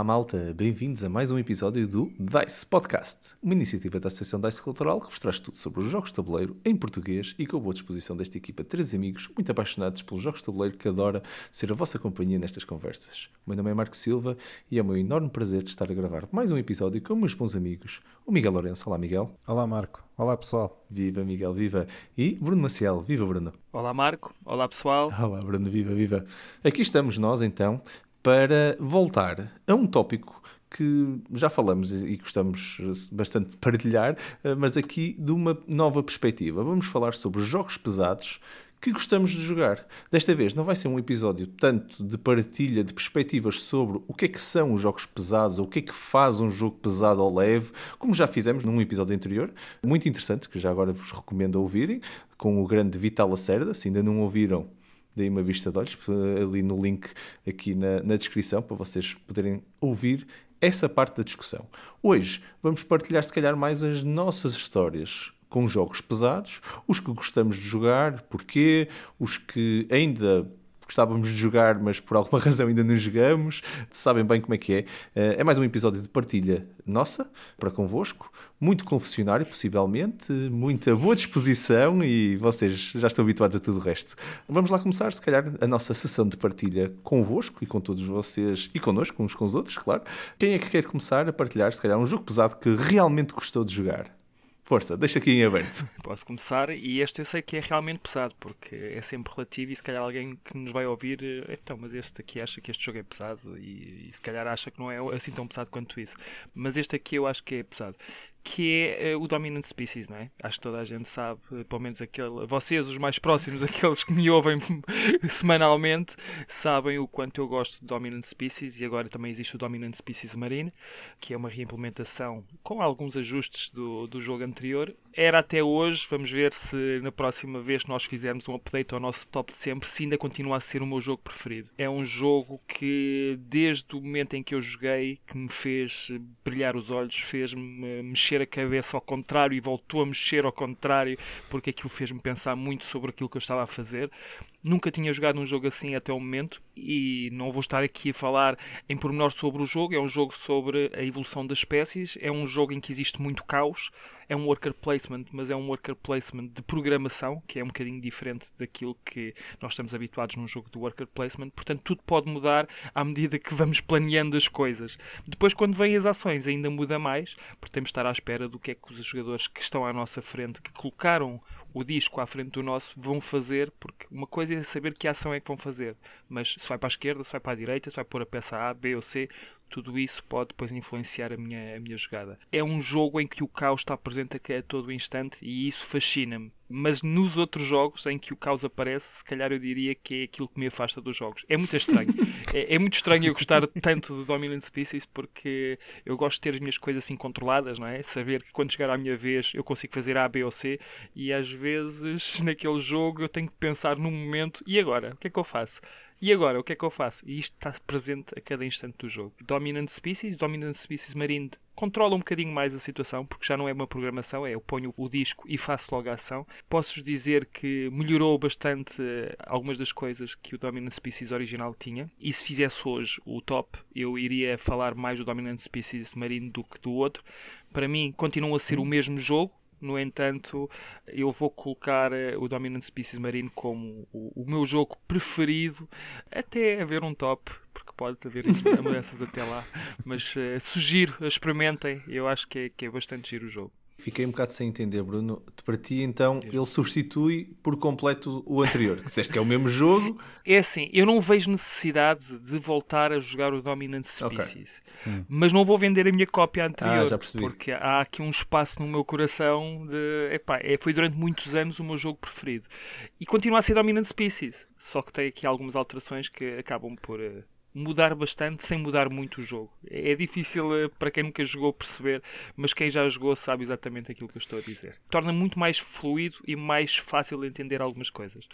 Olá malta, bem-vindos a mais um episódio do DICE Podcast, uma iniciativa da Associação DICE Cultural que vos traz tudo sobre os jogos de tabuleiro em português e com a boa disposição desta equipa de três amigos muito apaixonados pelos jogos de tabuleiro que adora ser a vossa companhia nestas conversas. O meu nome é Marco Silva e é o meu enorme prazer de estar a gravar mais um episódio com meus bons amigos, o Miguel Lourenço. Olá Miguel. Olá Marco. Olá pessoal. Viva Miguel, viva. E Bruno Maciel. Viva Bruno. Olá Marco. Olá pessoal. Olá Bruno, viva, viva. Aqui estamos nós então para voltar a um tópico que já falamos e gostamos bastante de partilhar, eh, mas aqui de uma nova perspectiva. Vamos falar sobre jogos pesados que gostamos de jogar. Desta vez não vai ser um episódio tanto de partilha de perspectivas sobre o que é que são os jogos pesados ou o que é que faz um jogo pesado ou leve, como já fizemos num episódio anterior, muito interessante, que já agora vos recomendo ouvirem, com o grande Vital Lacerda, se ainda não ouviram, dei uma vista de olhos ali no link aqui na, na descrição para vocês poderem ouvir essa parte da discussão. Hoje vamos partilhar, se calhar, mais as nossas histórias com jogos pesados, os que gostamos de jogar, porquê, os que ainda gostávamos de jogar, mas por alguma razão ainda não jogamos, sabem bem como é que é. Eh, é mais um episódio de partilha nossa para convosco, muito confessionário, possivelmente, muita boa disposição e vocês já estão habituados a tudo o resto. Vamos lá começar, se calhar, a nossa sessão de partilha convosco e com todos vocês e connosco, uns com os outros, claro. Quem é que quer começar a partilhar, se calhar, um jogo pesado que realmente gostou de jogar? Força, deixa aqui em aberto. Posso começar e este eu sei que é realmente pesado, porque é sempre relativo e se calhar alguém que nos vai ouvir, eh, então, mas este aqui acha que este jogo é pesado e, e se calhar acha que não é assim tão pesado quanto isso. Mas este aqui eu acho que é pesado que é uh, o Dominant Species, não é? Acho que toda a gente sabe, uh, pelo menos aquele, vocês, os mais próximos, aqueles que me ouvem semanalmente, sabem o quanto eu gosto de Dominant Species e agora também existe o Dominant Species Marine, que é uma reimplementação com alguns ajustes do, do jogo anterior. Era até hoje, vamos ver se na próxima vez nós fizermos um update ao nosso top de sempre, se ainda continua a ser o meu jogo preferido. É um jogo que, desde o momento em que eu joguei, que me fez brilhar os olhos, fez-me mexer a cabeça ao contrário e voltou a mexer ao contrário porque aquilo fez-me pensar muito sobre aquilo que eu estava a fazer. Nunca tinha jogado um jogo assim até o momento e não vou estar aqui a falar em pormenor sobre o jogo. É um jogo sobre a evolução das espécies, é um jogo em que existe muito caos, é um worker placement, mas é um worker placement de programação, que é um bocadinho diferente daquilo que nós estamos habituados num jogo de worker placement. Portanto, tudo pode mudar à medida que vamos planeando as coisas. Depois, quando vêm as ações, ainda muda mais, porque temos de estar à espera do que é que os jogadores que estão à nossa frente, que colocaram o disco à frente do nosso vão fazer, porque uma coisa é saber que ação é que vão fazer, mas se vai para a esquerda, se vai para a direita, se vai pôr a peça A, B ou C, tudo isso pode depois influenciar a minha, a minha jogada. É um jogo em que o caos está presente a todo instante e isso fascina-me. Mas nos outros jogos em que o caos aparece, se calhar eu diria que é aquilo que me afasta dos jogos. É muito estranho. é, é, muito estranho eu gostar tanto de Dominant Species porque eu gosto de ter as minhas coisas assim controladas, não é? Saber que quando chegar à minha vez eu consigo fazer A, B ou C e às vezes naquele jogo eu tenho que pensar num momento e agora? O que é que eu faço? E agora, o que é que eu faço? E isto está presente a cada instante do jogo. Dominant Species, Dominant Species Marine controla um bocadinho mais a situação, porque já não é uma programação, é eu ponho o disco e faço logo a ação. Posso-vos dizer que melhorou bastante eh, algumas das coisas que o Dominant Species original tinha. E se fizesse hoje o top, eu iria falar mais do Dominant Species Marine do que do outro. Para mim, continua a ser o mesmo jogo, no entanto, eu vou colocar eh, o Dominant Species Marine como o, o meu jogo preferido, até haver um top, porque pode haver mudanças até lá. Mas uh, sugiro, experimentem, eu acho que é, que é bastante giro o jogo. Fiquei um bocado sem entender, Bruno. Para ti, então, ele substitui por completo o anterior. Disseste que é o mesmo jogo. É assim, eu não vejo necessidade de voltar a jogar o Dominant Species. Okay. Hum. Mas não vou vender a minha cópia anterior. Ah, já percebi. Porque há aqui um espaço no meu coração de. Epá, é, foi durante muitos anos o meu jogo preferido. E continua a ser Dominant Species. Só que tem aqui algumas alterações que acabam por eh, mudar bastante sem mudar muito o jogo. É difícil eh, para quem nunca jogou perceber, mas quem já jogou sabe exatamente aquilo que eu estou a dizer. Torna muito mais fluido e mais fácil de entender algumas coisas.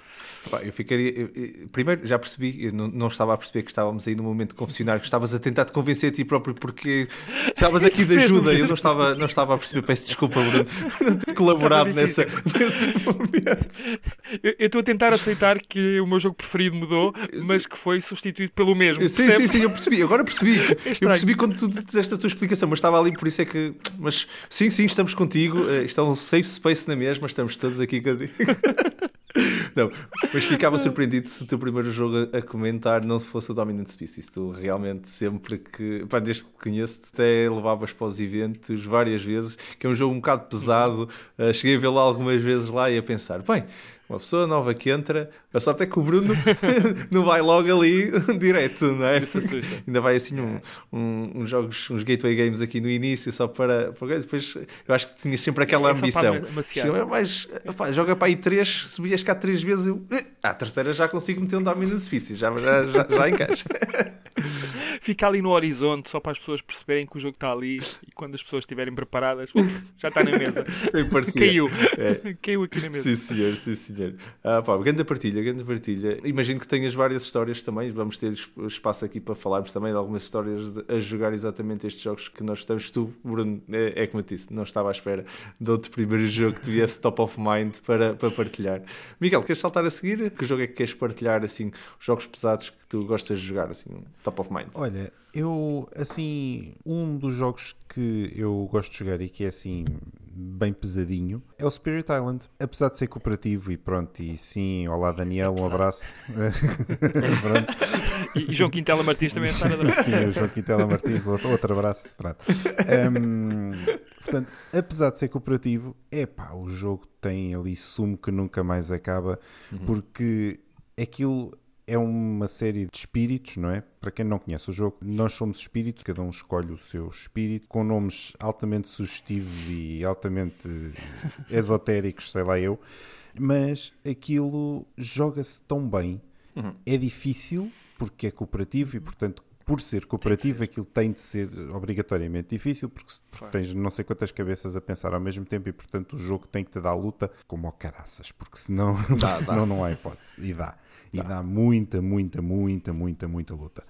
eu ficaria. Eu, primeiro, já percebi, eu não, não, estava a perceber que estávamos aí no momento confessionário, que estavas a tentar te convencer a ti próprio porque estavas aqui de ajuda. Eu não estava, não estava a perceber, peço desculpa, Bruno, não ter colaborado nessa, nesse momento. Eu, eu estou a tentar aceitar que o meu jogo preferido mudou, mas que foi substituído pelo mesmo sim, sim, sim, eu percebi, agora percebi. É eu percebi quando tu deste a tua explicação, mas estava ali, por isso é que. Mas sim, sim, estamos contigo. Eh, isto é um safe space na mesma, estamos todos aqui contigo. Não, mas ficava surpreendido se o teu primeiro jogo a, comentar não fosse o Dominant Species. Tu realmente, sempre que. Pá, desde que conheço-te, até levavas para os eventos várias vezes, que é um jogo um bocado pesado. Uh, cheguei a vê-lo algumas vezes lá e a pensar: bem, uma pessoa nova que entra, a sorte é que o Bruno não vai logo ali direto, não é? Ainda vai assim um, um, uns jogos, uns gateway games aqui no início, só para, para depois eu acho que tinhas sempre aquela é ambição. Mas opa, joga para aí três, subias cá três vezes, eu, ah, a terceira já consigo meter um domínio difícil, já, já, já, já encaixa. Fica ali no horizonte só para as pessoas perceberem que o jogo está ali e quando as pessoas estiverem preparadas, já está na mesa. Caiu. É. Caiu aqui na mesa. Sim, senhor, sim, senhor. Ah, pá, grande partilha, grande partilha. Imagino que tenhas várias histórias também. Vamos ter espaço aqui para falarmos também de algumas histórias de, a jogar exatamente estes jogos que nós estamos. Tu, Bruno, é, é como eu disse, não estava à espera de outro primeiro jogo que tivesse top of mind para, para partilhar. Miguel, queres saltar a seguir? Que jogo é que queres partilhar, assim, os jogos pesados que tu gostas de jogar, assim, top of mind? Olha, eu, assim, um dos jogos que eu gosto de jogar e que é assim bem pesadinho é o Spirit Island. Apesar de ser cooperativo e pronto, e sim, olá Daniel, um abraço. e, e João Quintela Martins também está na Sim, o João Quintela Martins, outro, outro abraço. Pronto. Um, portanto, apesar de ser cooperativo, é pá, o jogo tem ali sumo que nunca mais acaba, uhum. porque aquilo é uma série de espíritos, não é? Para quem não conhece o jogo, nós somos espíritos, cada um escolhe o seu espírito, com nomes altamente sugestivos e altamente esotéricos, sei lá eu, mas aquilo joga-se tão bem, uhum. é difícil porque é cooperativo e, portanto, por ser cooperativo, aquilo tem de ser obrigatoriamente difícil, porque, porque tens não sei quantas cabeças a pensar ao mesmo tempo e, portanto, o jogo tem que te dar luta como ao caraças, porque senão, dá, porque senão não há hipótese. E dá. E dá muita, muita, muita, muita, muita luta.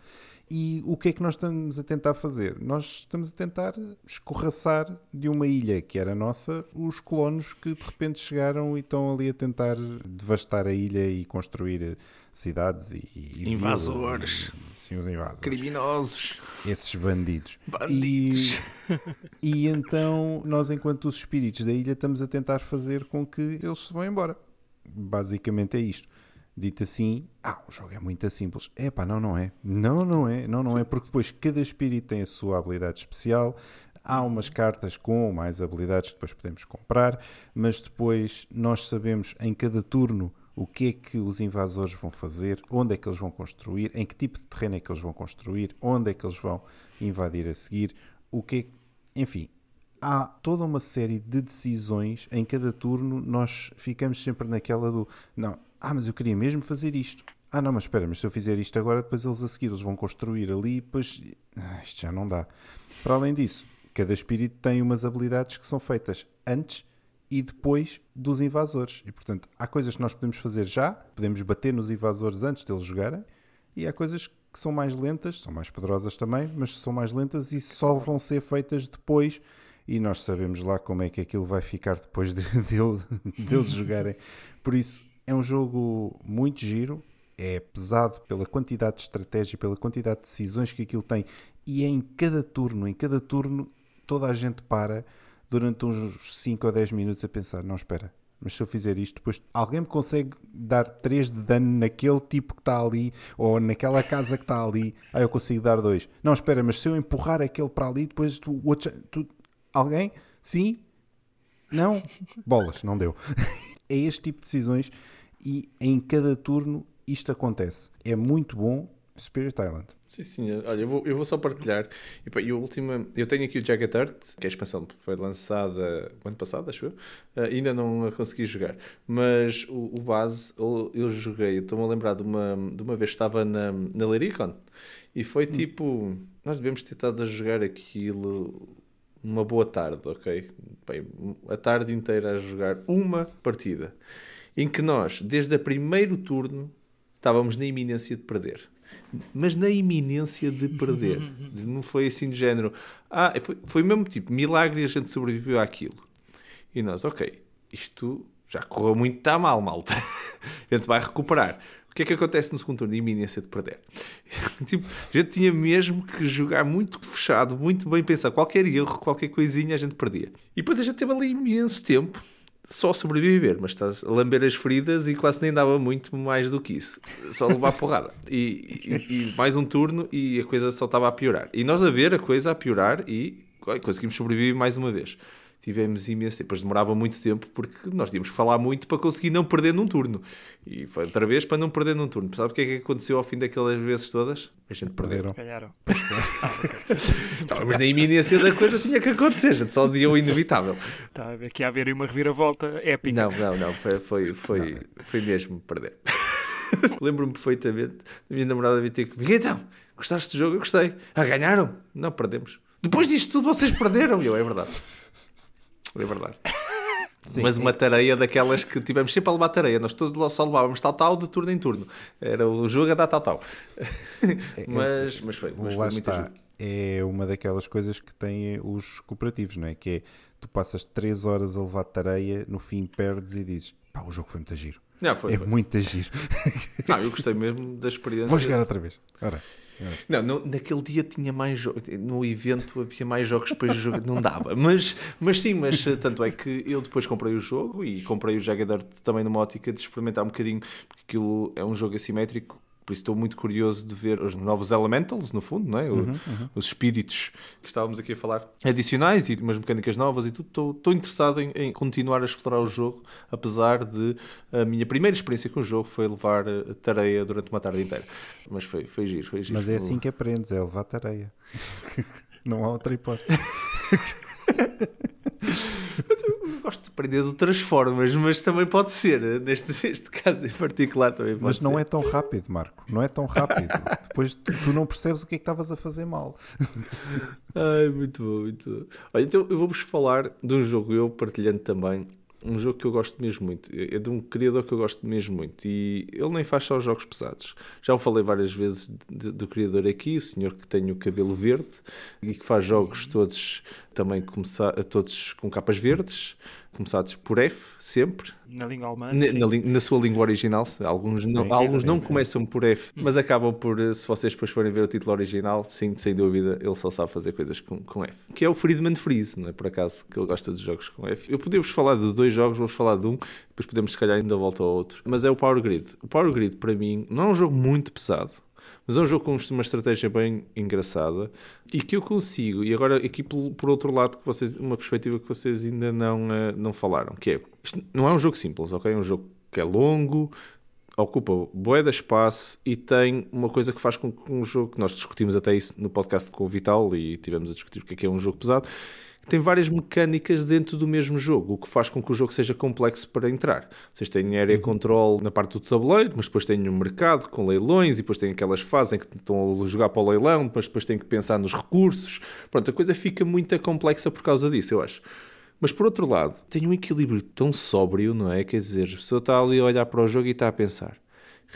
E o que é que nós estamos a tentar fazer? Nós estamos a tentar escorraçar de uma ilha que era nossa os colonos que de repente chegaram e estão ali a tentar devastar a ilha e construir cidades e, e invasores. E, sim, os invasores. Criminosos. Esses bandidos. Bandidos. E, e então nós, enquanto os espíritos da ilha, estamos a tentar fazer com que eles se vão embora. Basicamente é isto dito assim, ah, o jogo é muito simples. É pá, não, não é. Não, não é. Não, não é, porque depois cada espírito tem a sua habilidade especial. Há umas cartas com mais habilidades que depois podemos comprar, mas depois nós sabemos em cada turno o que é que os invasores vão fazer, onde é que eles vão construir, em que tipo de terreno é que eles vão construir, onde é que eles vão invadir a seguir, o que é... enfim, há toda uma série de decisões em cada turno. Nós ficamos sempre naquela do não, ah, mas eu queria mesmo fazer isto. Ah, não, mas espera, mas se eu fizer isto agora, depois eles a seguir eles vão construir ali, depois ah, isto já não dá. Para além disso, cada espírito tem umas habilidades que são feitas antes e depois dos invasores. E portanto, há coisas que nós podemos fazer já, podemos bater nos invasores antes deles jogarem, e há coisas que são mais lentas, são mais poderosas também, mas são mais lentas e só vão ser feitas depois. E nós sabemos lá como é que aquilo vai ficar depois de, de, deles jogarem. Por isso, é um jogo muito giro, é pesado pela quantidade de estratégia, pela quantidade de decisões que aquilo tem, e é em cada turno, em cada turno, toda a gente para durante uns 5 ou 10 minutos a pensar: não, espera, mas se eu fizer isto, depois alguém me consegue dar 3 de dano naquele tipo que está ali, ou naquela casa que está ali, aí eu consigo dar 2. Não, espera, mas se eu empurrar aquele para ali, depois tu, outro, tu, alguém? Sim? Não? Bolas, não deu. é este tipo de decisões e em cada turno isto acontece. É muito bom Spirit Island. Sim, sim. Olha, eu vou, eu vou só partilhar. E, e a última, eu tenho aqui o Jagged Earth, que é a expansão que foi lançada o ano passado, acho eu. Uh, ainda não a consegui jogar. Mas o, o base, eu, eu joguei, estou-me a lembrar de uma, de uma vez que estava na, na Lericon e foi hum. tipo. Nós devemos ter estado a jogar aquilo uma boa tarde, ok? Bem, a tarde inteira a jogar uma partida em que nós, desde o primeiro turno, estávamos na iminência de perder. Mas na iminência de perder. Não foi assim de género. Ah, foi, foi mesmo tipo, milagre e a gente sobreviveu àquilo. E nós, ok, isto já correu muito tá mal, malta. a gente vai recuperar. que é que acontece no segundo turno? Iminência de perder. tipo, a gente tinha mesmo que jogar muito fechado, muito bem pensado. Qualquer erro, qualquer coisinha, a gente perdia. E depois a gente teve ali imenso tempo só sobreviver, mas estás a lamber as feridas e quase nem dava muito mais do que isso. Só levar porrada. E, e, e mais um turno e a coisa só estava a piorar. E nós a ver a coisa a piorar e conseguimos sobreviver mais uma vez tivemos imenso tempo. Depois demorava muito tempo porque nós tínhamos que falar muito para conseguir não perder num turno. E foi outra vez para não perder num turno. Sabe o que é que aconteceu ao fim daquelas vezes todas? A gente perderam. Ganharam. não, mas na iminência da coisa tinha que acontecer, a gente só dizia o inevitável. Está aqui a haver uma reviravolta épica. Não, não, não, foi, foi, foi, foi mesmo perder. Lembro-me perfeitamente da minha namorada vir ter comigo. Então, gostaste do jogo? Eu gostei. Ah, ganharam? Não, perdemos. Depois disto tudo vocês perderam. E eu, é verdade. É verdade. Sim, mas uma tareia daquelas que tivemos sempre a levar tareia. Nós todos só levávamos tal tal de turno em turno. Era o jogo a dar tal tal. mas, mas foi, mas foi está. É uma daquelas coisas que têm os cooperativos, não é? Que é tu passas 3 horas a levar tareia, no fim perdes e dizes pá, o jogo foi muito giro. Não, foi, é foi. muito giro. Não, eu gostei mesmo da experiência. Vou jogar outra vez. Ora. Não, no, naquele dia tinha mais jogos. No evento havia mais jogos depois do jogo. Não dava. Mas, mas sim, mas tanto é que eu depois comprei o jogo e comprei o Jagged também numa ótica de experimentar um bocadinho, porque aquilo é um jogo assimétrico por isso estou muito curioso de ver os novos Elementals, no fundo, não é? Uhum, uhum. Os espíritos que estávamos aqui a falar, adicionais e umas mecânicas novas e tudo. Estou, estou interessado em, em, continuar a explorar o jogo, apesar de a minha primeira experiência com o jogo foi levar tarefa durante uma tarde inteira. Mas foi, foi giro, foi giro. Mas é assim que aprendes, é levar tarefa. não há outra hipótese. gosto de aprender de outras formas, mas também pode ser, neste, neste caso em particular também pode Mas não ser. é tão rápido, Marco, não é tão rápido. Depois tu, tu, não percebes o que é que estavas a fazer mal. Ai, muito bom, muito bom. Olha, então eu vou-vos falar de um jogo, eu partilhando também, um jogo que eu gosto mesmo muito. É de um criador que eu gosto mesmo muito. E ele nem faz só jogos pesados. Já o falei várias vezes de, do criador aqui, o senhor que tem o cabelo verde e que faz jogos todos também começar, todos com capas verdes, começados por F, sempre. Na língua alemã. Na, na, na sua língua original. Alguns não, sim, alguns sim, não sim. começam por F, mas acabam por, se vocês depois forem ver o título original, sim, sem dúvida, ele só sabe fazer coisas com, com F. Que é o Friedman Freeze, não é por acaso que ele gosta de jogos com F. Eu podia-vos falar de dois jogos, vou-vos falar de um, depois podemos se calhar ainda voltar ao outro. Mas é o Power Grid. O Power Grid, para mim, não é um jogo muito pesado. Mas é um jogo com uma estratégia bem engraçada e que eu consigo, e agora aqui por, por outro lado, que vocês, uma perspectiva que vocês ainda não, uh, não falaram, que é, não é um jogo simples, ok? É um jogo que é longo, ocupa bué de espaço e tem uma coisa que faz com que um jogo, que nós discutimos até isso no podcast com o Vital e tivemos a discutir o que é, é um jogo pesado, tem várias mecânicas dentro do mesmo jogo, o que faz com que o jogo seja complexo para entrar. Vocês têm area control na parte do tabuleiro, mas depois têm o um mercado com leilões e depois têm aquelas fases em que estão a jogar para o leilão, mas depois têm que pensar nos recursos. Pronto, a coisa fica muito complexa por causa disso, eu acho. Mas por outro lado, tem um equilíbrio tão sóbrio, não é? Quer dizer, a pessoa está ali a olhar para o jogo e está a pensar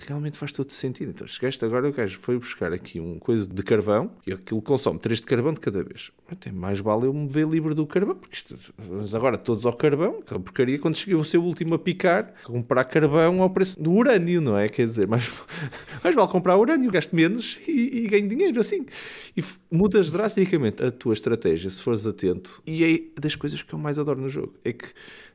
realmente faz todo sentido. Então, chegaste agora, o gajo foi buscar aqui um coisa de carvão e aquilo consome 3 de carvão de cada vez. Até mais vale eu me ver livre do carvão, porque isto, mas agora todos ao carvão, aquela porcaria, quando cheguei o seu último a picar, comprar carvão ao preço do urânio, não é? Quer dizer, mais, mais vale comprar urânio, gasto menos e, e ganho dinheiro assim. E mudas drasticamente a tua estratégia se fores atento. E é das coisas que eu mais adoro no jogo. É que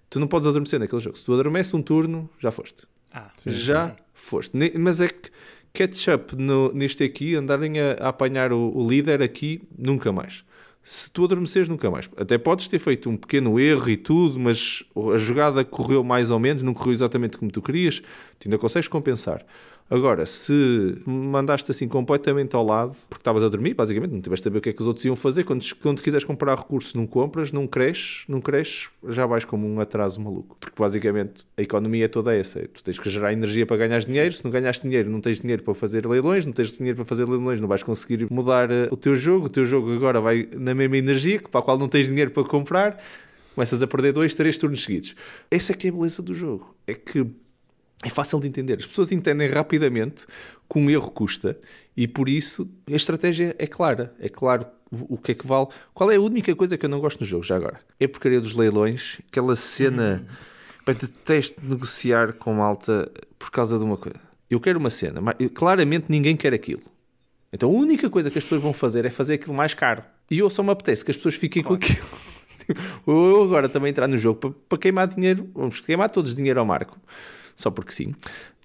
tu não podes adormecer naquele jogo. Se tu adormeces um turno, já foste. Ah, já sim. foste. Mas é que catch-up neste aqui, andarem a, a apanhar o, o, líder aqui, nunca mais. Se tu adormeceres, nunca mais. Até podes ter feito um pequeno erro e tudo, mas a jogada correu mais ou menos, não correu exatamente como tu querias, tu ainda consegues compensar. Agora, se mandaste assim completamente ao lado, porque estavas a dormir, basicamente, não tiveste a ver o que é que os outros iam fazer, quando, quando quiseres comprar recursos, não compras, não cresces, não cresces, já vais como um atraso maluco. Porque basicamente a economia é toda essa. Tu tens que gerar energia para ganhar dinheiro, se não ganhaste dinheiro, não tens dinheiro para fazer leilões, não tens dinheiro para fazer leilões, não vais conseguir mudar eh, o teu jogo. O teu jogo agora vai na mesma energia, para a qual não tens dinheiro para comprar começas a perder dois, três turnos seguidos. Essa é que é a beleza do jogo. É que é fácil de entender. As pessoas entendem rapidamente que um erro custa e por isso a estratégia é clara. É claro o que é que vale. Qual é a única coisa que eu não gosto no jogo, já agora? É a porcaria dos leilões, aquela cena. Hum. Detesto negociar com malta por causa de uma coisa. eu quero uma cena, mas claramente ninguém quer aquilo. Então a única coisa que as pessoas vão fazer é fazer aquilo mais caro. E eu só me apetece que as pessoas fiquem claro. com aquilo. Ou eu agora também entrar no jogo para, para queimar dinheiro, vamos queimar todos dinheiro ao Marco, só porque sim.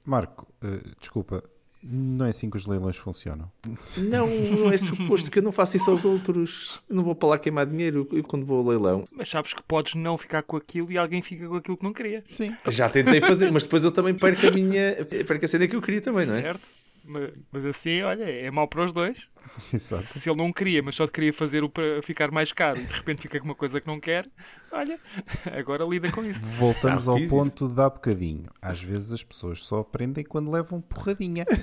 Marco, uh, desculpa, não é assim que os leilões funcionam. Não, não é suposto que eu não faça isso aos outros. Eu não vou para lá queimar dinheiro eu, quando vou ao leilão. Mas sabes que podes não ficar com aquilo e alguém fica com aquilo que não queria. Sim. Já tentei fazer, mas depois eu também perco a minha. perco a cena que eu queria também, não é? Certo. Mas, mas, assim, olha, é mau para os dois. Exato. Se ele não queria, mas só queria fazer o para ficar mais caro e de repente fica com uma coisa que não quer, olha, agora lida com isso. Voltamos ah, ao ponto isso. de há bocadinho. Às vezes as pessoas só aprendem quando levam porradinha.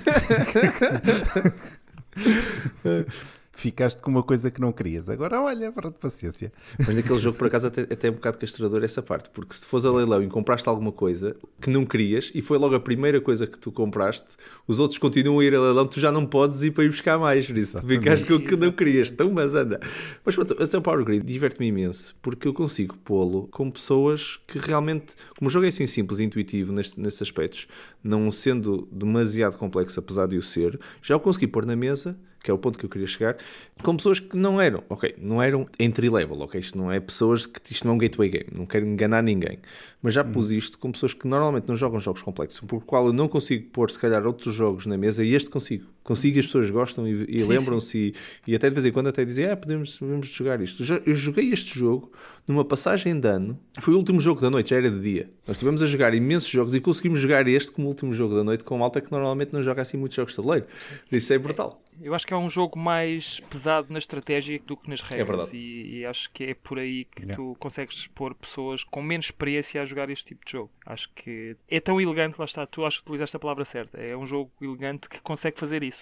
ficaste com uma coisa que não querias. Agora olha, para de paciência. Mas naquele jogo, por acaso, até, até é um bocado castrador essa parte, porque se fores a leilão e compraste alguma coisa que não querias e foi logo a primeira coisa que tu compraste, os outros continuam a ir a leilão, tu já não podes ir para ir buscar mais. Por isso, Exatamente. ficaste com o que não querias. Então, mas anda. Mas pronto, a São Power Grid diverte-me imenso, porque eu consigo pô-lo com pessoas que realmente, como o jogo é assim simples e intuitivo neste, nestes aspectos, não sendo demasiado complexo, apesar de o ser, já o consegui pôr na mesa que é o ponto que eu queria chegar, com pessoas que não eram, ok, não eram entry level, ok, isto não é pessoas que isto não é um gateway game, não quero enganar ninguém, mas já pus isto com pessoas que normalmente não jogam jogos complexos, por qual eu não consigo pôr se calhar outros jogos na mesa e este consigo, consigo e as pessoas gostam e, e lembram-se e, e, até de vez em quando até dizem, ah, podemos, podemos jogar isto. Eu joguei este jogo numa passagem de ano, foi o último jogo da noite, já era de dia. Nós estivemos a jogar imensos jogos e conseguimos jogar este como último jogo da noite com malta que normalmente não joga assim muitos jogos de tabuleiro. Isso é brutal. Eu acho que é um jogo mais pesado na estratégia do que nas regras. É verdade. E, e acho que é por aí que yeah. tu consegues pôr pessoas com menos experiência a jogar este tipo de jogo. Acho que é tão elegante, lá está, tu acho que utilizaste a palavra certa. É um jogo elegante que consegue fazer isso.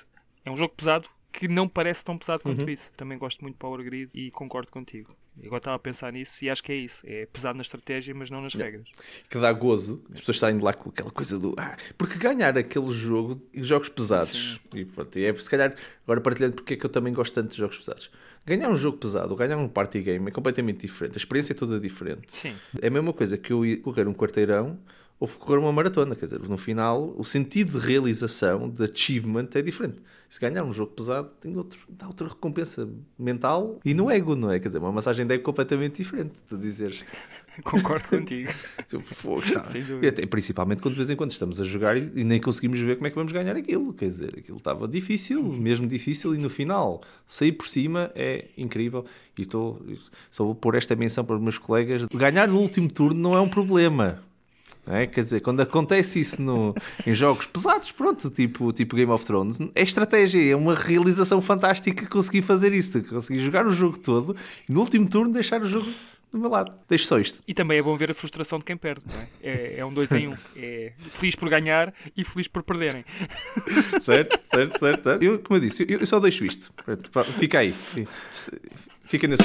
É um jogo pesado que não parece tão pesado quanto uhum. isso. Também gosto muito de Power Grid e concordo contigo. Agora estava a pensar nisso e acho que é isso. É pesado na estratégia, mas não nas yeah. regras. Que dá gozo. As pessoas saem de lá com aquela coisa do. Ah, porque ganhar aquele jogo, jogos pesados, Sim. e pronto, é se calhar agora partilhando porque é que eu também gosto tanto de jogos pesados. Ganhar um jogo pesado, ganhar um party game é completamente diferente. A experiência é toda diferente. Sim. É a mesma coisa que eu ir correr um quarteirão ou correr uma maratona. Quer dizer, no final, o sentido de realização, de achievement, é diferente. Se ganhar um jogo pesado, tem outro, dá outra recompensa mental e no ego, não é? Quer dizer, uma massagem de ego completamente diferente. Tu dizeres. Concordo contigo. Fogo, está. Até, principalmente quando de vez em quando estamos a jogar e, e, nem conseguimos ver como é que vamos ganhar aquilo. Quer dizer, aquilo estava difícil, mesmo difícil, e no final sair por cima é incrível. E estou, só vou pôr esta menção para os meus colegas: ganhar no último turno não é um problema. É? Quer dizer, quando acontece isso no, em jogos pesados, pronto, tipo, tipo Game of Thrones, é estratégia, é uma realização fantástica conseguir fazer isso, conseguir jogar o jogo todo e no último turno deixar o jogo do meu lado. Deixo só isto. E também é bom ver a frustração de quem perde, é? é? É, um dois em um. É feliz por ganhar e feliz por perderem. Certo, certo, certo. Eu, como eu disse, eu, eu só deixo isto. Fica aí. Fica nesse.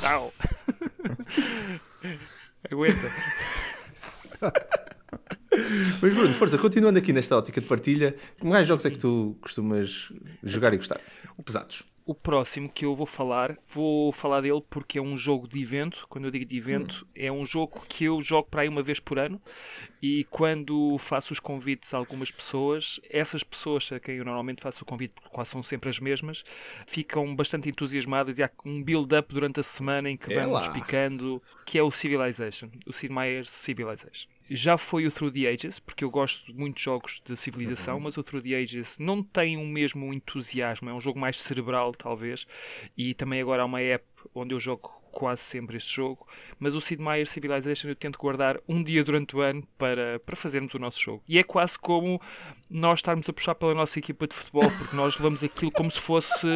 Tchau. Aguenta. Mas Bruno, força, continuando aqui nesta ótica de partilha, que mais jogos é que tu costumas jogar e gostar? Pesados. O próximo que eu vou falar, vou falar dele porque é um jogo de evento. Quando eu digo de evento, hum. é um jogo que eu jogo para aí uma vez por ano. E quando faço os convites a algumas pessoas, essas pessoas a quem eu normalmente faço o convite, quase são sempre as mesmas, ficam bastante entusiasmadas e há um build-up durante a semana em que é vamos explicando que é o Civilization, o Sid Meier's Civilization já foi o Through the Ages, porque eu gosto de jogos de civilização, uhum. mas o Through the Ages não tem o mesmo entusiasmo, é um jogo mais cerebral, talvez, e também agora há uma app onde eu jogo quase sempre este jogo, mas o Sid Meier's Civilization eu tento guardar um dia durante o ano para, para fazermos o nosso jogo. E é quase como nós estarmos a puxar pela nossa equipa de futebol, porque nós levamos aquilo como se fosse.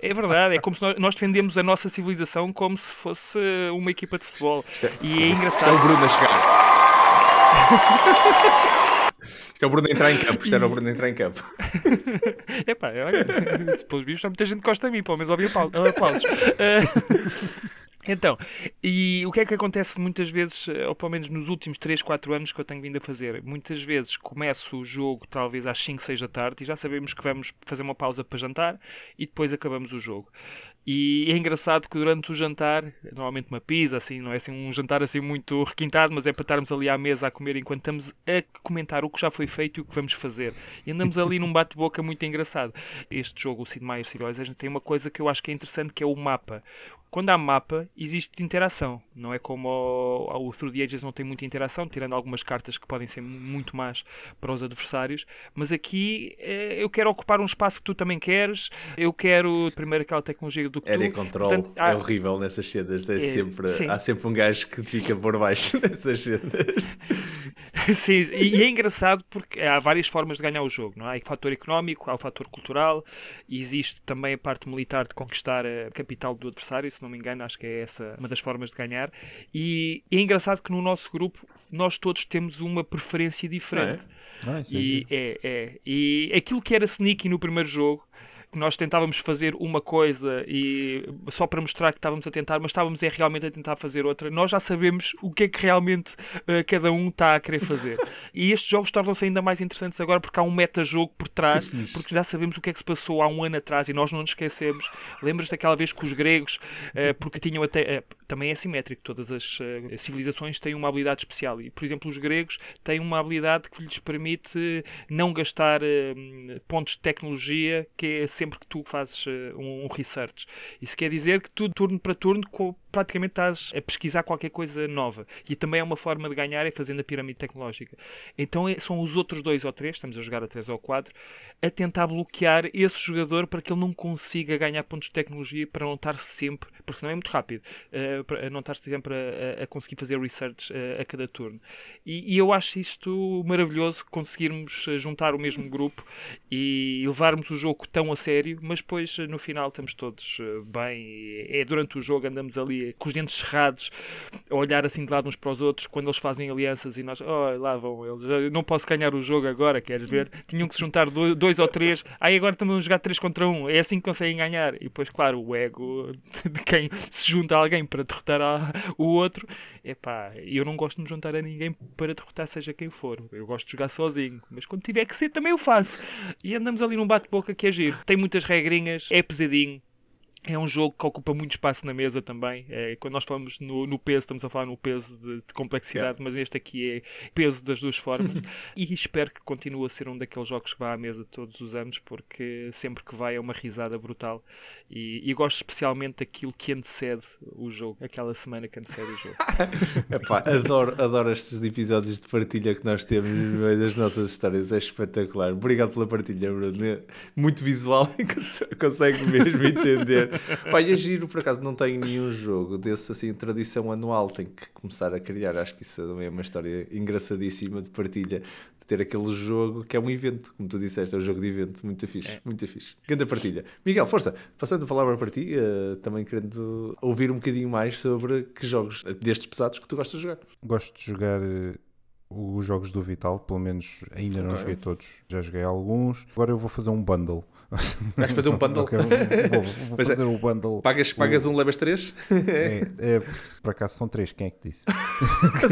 É verdade, é como se nós, nós defendemos a nossa civilização como se fosse uma equipa de futebol. É, e é engraçado. É o Bruno a chegar. Isto é o Bruno entrar em campo. Isto era o Bruno entrar em campo. Epá, olha, pelos bichos, há muita gente que gosta de mim, pelo menos ouvi aplausos. Uh, então, e o que é que acontece muitas vezes, ou pelo menos nos últimos 3, 4 anos que eu tenho vindo a fazer? Muitas vezes começo o jogo talvez às 5, 6 da tarde e já sabemos que vamos fazer uma pausa para jantar e depois acabamos o jogo E é engraçado que durante o jantar, normalmente uma pizza, assim, não é assim um jantar assim muito requintado, mas é para estarmos ali à mesa a comer enquanto estamos a comentar o que já foi feito e o que vamos fazer. E andamos ali num bate-boca muito engraçado. Este jogo, o Sid Meier's Civilization, tem uma coisa que eu acho que é interessante, que é o mapa quando há mapa, existe interação. Não é como o, o Through the Ages não tem muita interação, tirando algumas cartas que podem ser muito más para os adversários. Mas aqui eh, eu quero ocupar um espaço que tu também queres. Eu quero primeiro aquela tecnologia do que Area tu. Control Portanto, é há- horrível nessas cenas. É É, sempre, sim. há sempre um gajo que te fica por baixo nessas cenas. Sim, e é engraçado porque há várias formas de ganhar o jogo. Não é? Há o fator económico, há o fator cultural, e existe também a parte militar de conquistar a capital do adversário, não me engano, acho que é essa uma das formas de ganhar. E é engraçado que no nosso grupo nós todos temos uma preferência diferente. Ah, isso é E é, é. E aquilo que era sneaky no primeiro jogo, que nós tentávamos fazer uma coisa e só para mostrar que estávamos a tentar, mas estávamos é realmente a tentar fazer outra, nós já sabemos o que é que realmente eh, cada um está a querer fazer. e estes jogos tornam-se ainda mais interessantes agora porque há um metajogo por trás, porque já sabemos o que é que se passou há um ano atrás e nós não nos esquecemos. Lembras daquela vez que os gregos, eh, porque tinham até. eh, também é simétrico, todas as civilizações têm uma habilidade especial. E, por exemplo, os gregos têm uma habilidade que lhes permite não gastar pontos de tecnologia, que é sempre que tu fazes eh, um, um research. Isso quer dizer que tu, turno para turno, co- praticamente estás a pesquisar qualquer coisa nova. E também é uma forma de ganhar é fazendo a pirâmide tecnológica. Então é- são os outros dois ou três, estamos a jogar a três ou quatro, a tentar bloquear esse jogador para que ele não consiga ganhar pontos de tecnologia para não estar sempre, porque senão é muito rápido, eh, para não estar sempre a, a- a conseguir fazer research eh, a cada turno. E, e eu acho isto maravilhoso conseguirmos eh, juntar o mesmo grupo e levarmos o jogo tão a sério, mas depois no final estamos todos bem. É durante o jogo andamos ali com os dentes cerrados, a olhar assim de lado uns para os outros quando eles fazem alianças e nós, oh, lá vão eles, não posso ganhar o jogo agora, queres ver? Tinham que se juntar do- dois ou três, aí agora estamos a jogar três contra um, é assim que conseguem ganhar. E depois, claro, o ego de quem se junta a alguém para derrotar a- o outro, epá, eu não gosto de me juntar a ninguém para derrotar seja quem for, eu gosto de jogar sozinho, mas quando tiver que ser também eu faço. E andamos ali num bate-boca que é giro, tem muitas regrinhas, é pesadinho. É um jogo que ocupa muito espaço na mesa também. É, quando nós falamos no, no peso, estamos a falar no peso de, de complexidade, mas este aqui é peso das duas formas. e espero que continue a ser um daqueles jogos que vai à mesa todos os anos, porque sempre que vai é uma risada brutal. E, e gosto especialmente daquilo que antecede o jogo, aquela semana que antecede o jogo. Epá, adoro, adoro estes episódios de partilha que nós temos no meio das nossas histórias. É espetacular. Obrigado pela partilha, Bruno. É Muito visual e cons- consegue mesmo entender. Pá, e é giro, por acaso, não tenho nenhum jogo desse assim, tradição anual. Tenho que começar a criar. Acho que isso também é uma história engraçadíssima de partilha. De ter aquele jogo que é um evento, como tu disseste, é um jogo de evento. Muito fixe, muito fixe. Grande partilha. Miguel, força, passando a palavra para ti, eh, também querendo ouvir um bocadinho mais sobre que jogos destes pesados que tu gostas de jogar. Gosto de jogar eh, os jogos do Vital, pelo menos ainda não Ok. joguei todos, já joguei alguns. Agora eu vou fazer um bundle. Vais fazer um bundle? Ok, vou, vou- é- fazer o bundle. Pagas, pagas um, levas três? É, é, por acaso são três, quem é que disse?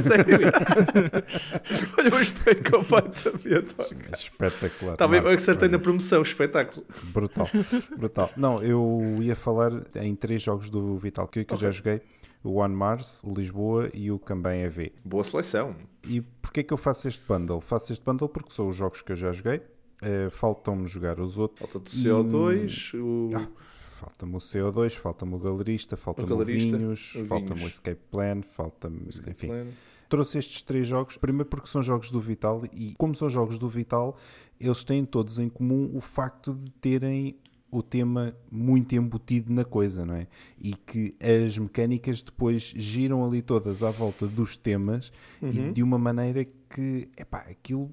Sério? Olha, mas foi completamente. Espetacular. Está bem, eu acertei na promoção, espetáculo. Brutal, brutal. Não, eu ia falar em três jogos do Vital que, que eu já Ok. joguei: o One Mars, o Lisboa e o Cambém EV. Boa seleção. E porquê que eu faço este bundle? Faço este bundle porque são os jogos que eu já joguei. Eh, Faltam-me jogar os outros. Falta do CO2, o... Ah, Falta-me o CO2, falta-me o galerista, falta-me o, galerista, Vinhos, o falta-me o. Escape Plan, falta-me. Enfim, Plano. trouxe estes três jogos, primeiro porque são jogos do Vital e como são jogos do Vital, eles têm todos em comum o facto de terem o tema muito embutido na coisa, não é? E que as mecânicas depois giram ali todas à volta dos temas e de uma maneira que, epá, aquilo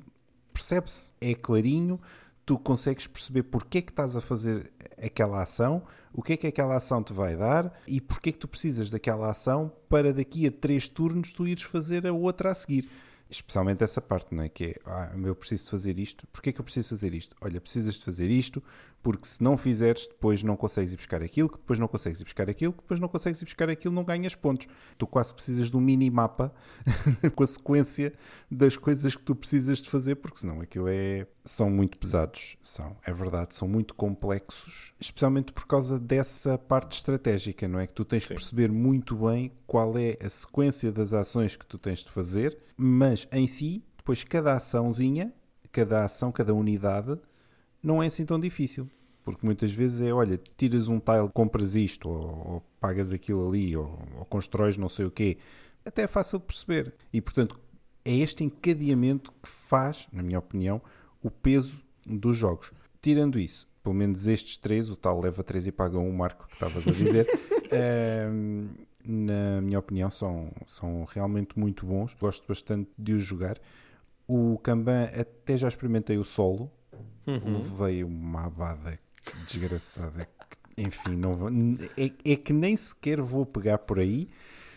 percebe-se, é clarinho, tu consegues perceber porque é que estás a fazer aquela ação, o que é que aquela ação te vai dar e porque é que tu precisas daquela ação para daqui a três turnos tu ires fazer a outra a seguir. Especialmente essa parte, não é? Que é, ah, eu preciso fazer isto. Porquê é que eu preciso fazer isto? Olha, precisas de fazer isto porque se não fizeres, depois não consegues ir buscar aquilo, que depois não consegues ir buscar aquilo, que depois não consegues ir buscar aquilo, não ganhas pontos. Tu quase precisas de um mini-mapa com a sequência das coisas que tu precisas de fazer, porque senão aquilo é, São muito pesados, são, é verdade, são muito complexos, especialmente por causa dessa parte estratégica, não é? Que tu tens Sim. de perceber muito bem qual é a sequência das ações que tu tens de fazer, mas em si, depois cada açãozinha, cada ação, cada unidade, não é assim tão difícil. Porque muitas vezes é, olha, tiras um tile, compras isto, ou, ou pagas aquilo ali, ou, ou constróis não sei o quê. Até é fácil de perceber. E, portanto, é este encadeamento que faz, na minha opinião, o peso dos jogos. Tirando isso, pelo menos estes três, o tal leva 3 e paga 1, um, Marco, que estavas a dizer, ehm, na minha opinião, são, são realmente muito bons. Gosto bastante de os jogar. O Kanban, até já experimentei o solo, levei uma abada desgraçada. Enfim, não vou- é, é que nem sequer vou pegar por aí,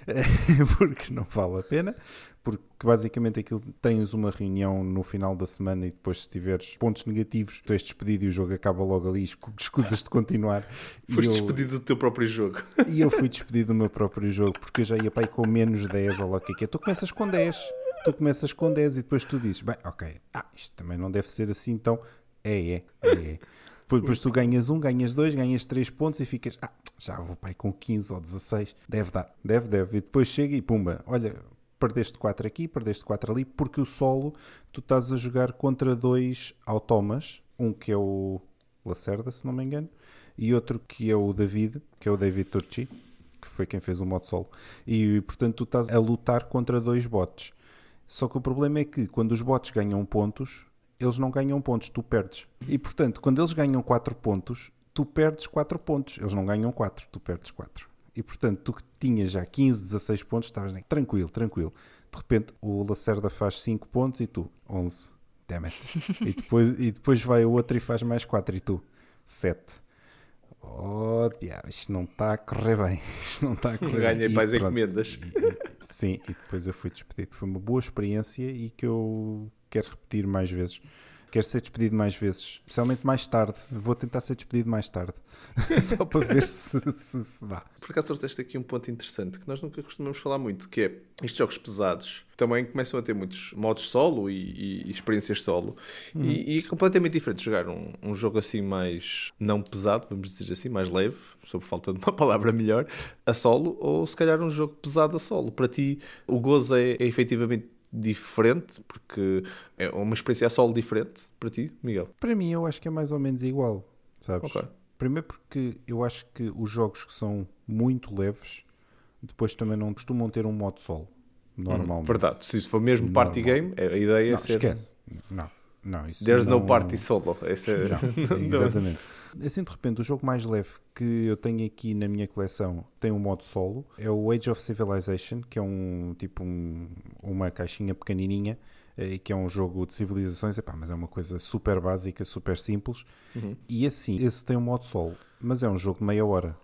porque não vale a pena. Porque basicamente aquilo tens uma reunião no final da semana e depois, se tiveres pontos negativos, tu és despedido e o jogo acaba logo ali, escu- escusas de continuar. Foste eu- despedido do teu próprio jogo. e eu fui despedido do meu próprio jogo porque eu já ia para aí com menos 10 ou lá o que é que é. Tu começas com 10, tu começas com 10 e depois tu dizes, bem, ok, ah, isto também não deve ser assim, então é, é, é. é. Depois, depois tu ganhas um, ganhas dois, ganhas 3 pontos e ficas, ah, já vou aí com 15 ou 16, deve dar, deve, deve. E depois chega e pumba, olha, perdeste 4 aqui, perdeste 4 ali, porque o solo tu estás a jogar contra dois automas, um que é o Lacerda, se não me engano, e outro que é o David, que é o David Turchi, que foi quem fez o modo solo. E portanto tu estás a lutar contra dois bots. Só que o problema é que quando os bots ganham pontos, eles não ganham pontos, tu perdes. E portanto, quando eles ganham 4 pontos, tu perdes 4 pontos. Eles não ganham 4, tu perdes 4. E portanto, tu que tinhas já 15, 16 pontos, estavas nem tranquilo, tranquilo. De repente, o Lacerda faz 5 pontos e tu 11. Damn it. e, depois, e depois vai o outro e faz mais 4 e tu 7. Oh, diabo, isto não está a correr bem. Isto não está a correr Ganhei bem. Pronto, encomendas. e- Sim, e depois eu fui despedido. Foi uma boa experiência e que eu quero repetir mais vezes. Quero ser despedido mais vezes, especialmente mais tarde. Vou tentar ser despedido mais tarde, só para ver se, se, se dá. Por acaso trouxeste aqui um ponto interessante que nós nunca costumamos falar muito, que é estes jogos pesados também começam a ter muitos modos solo e, e- experiências solo e, e é completamente diferente jogar um, um jogo assim mais não pesado, vamos dizer assim, mais leve, sob falta de uma palavra melhor, a solo ou se calhar um jogo pesado a solo. Para ti o gozo é, é efetivamente diferente porque é uma experiência a solo diferente para ti, Miguel? Para mim, eu acho que é mais ou menos igual, sabes? Ok. Primeiro porque eu acho que os jogos que são muito leves depois também não costumam ter um modo solo, normalmente. Verdade, se isso for mesmo party Normal. game, a ideia é Não, ser esquece. Não, não. Isso There's não... no party solo. Esse é... Não, exatamente. Assim, de repente, o jogo mais leve que eu tenho aqui na minha coleção tem um modo solo. É o Age of Civilization, que é um tipo um- uma caixinha pequenininha eh, que é um jogo de civilizações, epá, mas é uma coisa super básica, super simples. Uhum. E assim, esse tem um modo solo, mas é um jogo de meia hora,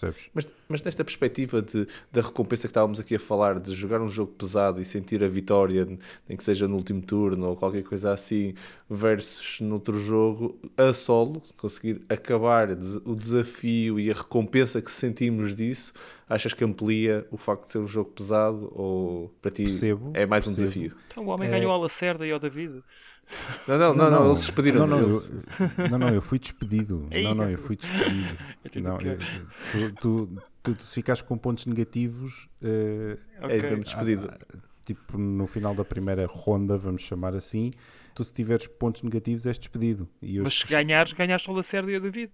percebes? Mas, mas nesta perspectiva de, da recompensa que estávamos aqui a falar, de jogar um jogo pesado e sentir a vitória, nem que seja no último turno ou qualquer coisa assim, versus noutro jogo, a solo, conseguir acabar o desafio e a recompensa que sentimos disso, achas que amplia o facto de ser um jogo pesado ou para ti Percebo, é mais um percebo. desafio? Então o homem É- ganhou ao Lacerda e ao David. Não, não, não, não, eles despediram. Não, não, eles- eu, não, não, eu fui despedido. Não, não, eu fui despedido. Não, eu- tu, tu, tu, tu se ficares com pontos negativos, eh, És Ok. mesmo despedido. tipo no final da primeira ronda, vamos chamar assim, tu se tiveres pontos negativos és despedido. E eu- Mas se ganhares, ganhaste ao Lacerda e ao David.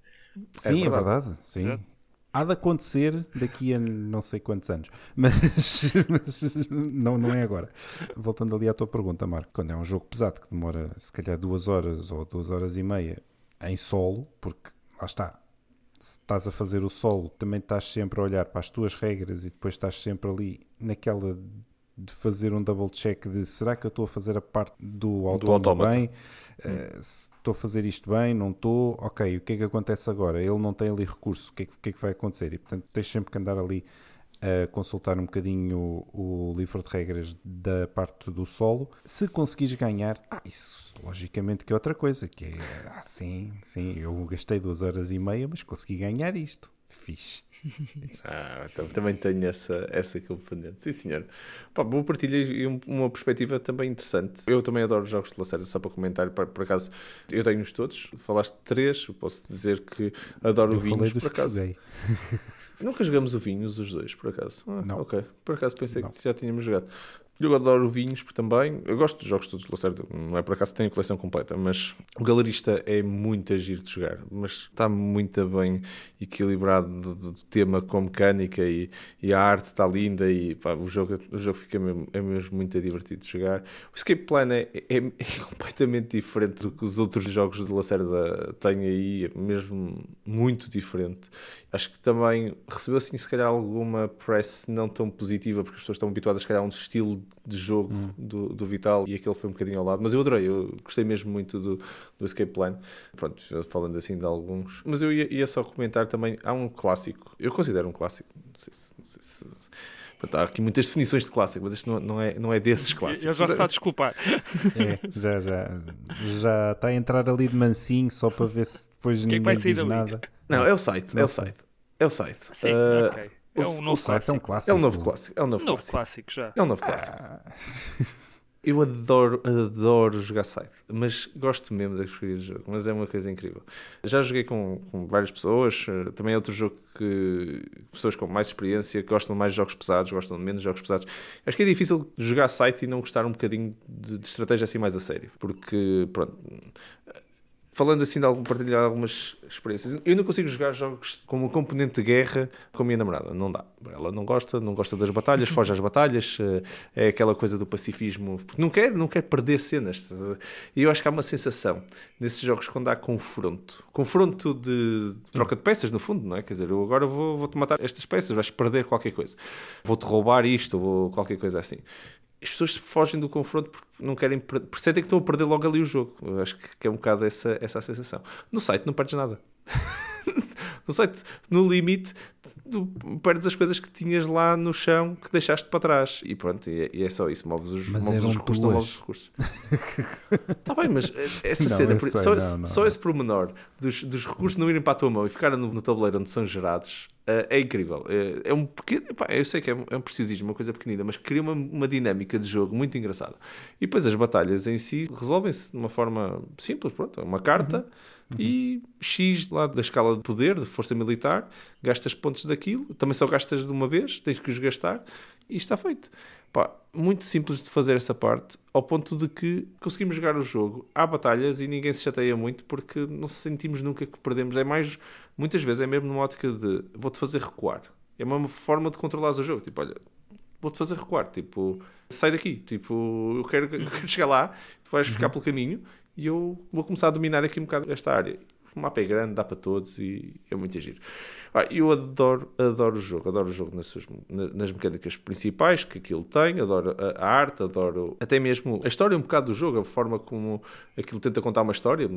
Sim, É é verdade. verdade. sim. Verdade. Há de acontecer daqui a não sei quantos anos, mas, mas não, não é agora. Voltando ali à tua pergunta, Marco, quando é um jogo pesado que demora se calhar duas horas ou duas horas e meia em solo, porque lá está, se estás a fazer o solo, também estás sempre a olhar para as tuas regras e depois estás sempre ali naquela de fazer um double check de será que eu estou a fazer a parte do autómata. bem? Se estou a fazer isto bem, não estou, ok, o que é que acontece agora? Ele não tem ali recurso, o que é que, que, é que vai acontecer? E portanto tens sempre que andar ali a consultar um bocadinho o, o livro de regras da parte do solo. Se conseguires ganhar, ah, isso logicamente que é outra coisa, que é, ah, sim, sim, eu gastei duas horas e meia, mas consegui ganhar isto. Fixe. Ah, então, também tenho essa, essa componente. Sim, senhor. Pá, vou partilhar uma perspectiva também interessante. Eu também adoro jogos de Lacerda, só para comentar. Por, por acaso, eu tenho-os todos. Falaste três. Posso dizer que adoro Eu vinhos, por acaso. Nunca jogamos o vinhos, os dois, por acaso. Ah, Não. Ok. Por acaso pensei Não. que já tínhamos jogado. Eu adoro vinhos também. Eu gosto dos jogos todos Lacerda. Não é por acaso que tenho a coleção completa, mas o galerista é muito agir de jogar. Mas está muito bem equilibrado do, do tema com a mecânica e, e a arte está linda e pá, o, jogo, o jogo fica mesmo, é mesmo muito divertido de jogar. O Escape Plan é, é- é completamente diferente do que os outros jogos de Lacerda têm aí, é mesmo muito diferente. Acho que também recebeu assim se calhar alguma press não tão positiva porque as pessoas estão habituadas se calhar a um estilo de jogo do, do Vital e aquele foi um bocadinho ao lado, mas eu adorei, eu gostei mesmo muito do, do Escape Plan. Pronto, falando assim de alguns, mas eu ia, ia só comentar também, há um clássico, eu considero um clássico, não sei se. Não sei se pronto, há aqui muitas definições de clássico, mas isto não, não, é, não é desses clássicos. Eu já se está a desculpar. É, já, já, já está a entrar ali de mansinho só para ver se depois que ninguém vai sair diz nada. Não, é o site, é Não o sei. site. É o site. Sim, Ah, ok. É o- um o novo O site é um clássico. clássico. É um novo clássico. É um novo, Novo clássico. clássico já. É um novo clássico. Ah, Eu adoro, adoro jogar site, mas gosto mesmo da experiência de jogo, mas é uma coisa incrível. Já joguei com, com várias pessoas, eh, também é outro jogo que pessoas com mais experiência que gostam mais de jogos pesados, gostam de menos de jogos pesados. Acho que é difícil jogar site e não gostar um bocadinho de, de estratégia assim mais a sério, porque pronto, falando assim de algum, partilhar algumas experiências. Eu não consigo jogar jogos com uma componente de guerra com a minha namorada, não dá. Ela não gosta, não gosta das batalhas, foge às batalhas, eh, é aquela coisa do pacifismo, porque não quer, não quer perder cenas. E eu acho que há uma sensação nesses jogos quando há confronto, confronto de troca de peças, no fundo, não é? Quer dizer, eu agora vou, vou-te matar estas peças, vais perder qualquer coisa, vou-te roubar isto, ou qualquer coisa assim as pessoas fogem do confronto porque não querem per- sentem que estão a perder logo ali o jogo. Eu acho que que é um bocado essa, essa a sensação. No site não perdes nada. no site, no limite, tu perdes as coisas que tinhas lá no chão que deixaste para trás. E pronto, e é, e é só isso. Moves os, Mas moves os recursos, não moves os recursos. Está bem, mas eh, essa Não, cena, sei, só, não, esse, não. só esse pormenor dos, dos recursos não irem para a tua mão e ficarem no, no tabuleiro onde são gerados. eh, é incrível. É, é um pequeno. epá, eu sei que é um, é um precisismo, uma coisa pequenina, mas cria uma, uma dinâmica de jogo muito engraçada. E depois as batalhas em si resolvem-se de uma forma simples. Pronto, é uma carta e X lá da escala de poder, de força militar, gastas pontos daquilo, também só gastas de uma vez, tens que os gastar e está feito. Pá, muito simples de fazer essa parte, ao ponto de que conseguimos jogar o jogo. Há batalhas e ninguém se chateia muito porque não sentimos nunca que perdemos. É mais, muitas vezes é mesmo numa ótica de vou-te fazer recuar. É uma forma de controlares o jogo. Tipo, olha, vou-te fazer recuar. Tipo, sai daqui. Tipo, eu quero, eu quero chegar lá, tu vais ficar pelo caminho e eu vou começar a dominar aqui um bocado esta área. O mapa é grande, dá para todos e é muito giro. Ah, eu adoro, adoro o jogo, adoro o jogo nas, suas- na- nas mecânicas principais que aquilo tem, adoro a, a arte, adoro até mesmo a história um bocado do jogo, a forma como aquilo tenta contar uma história.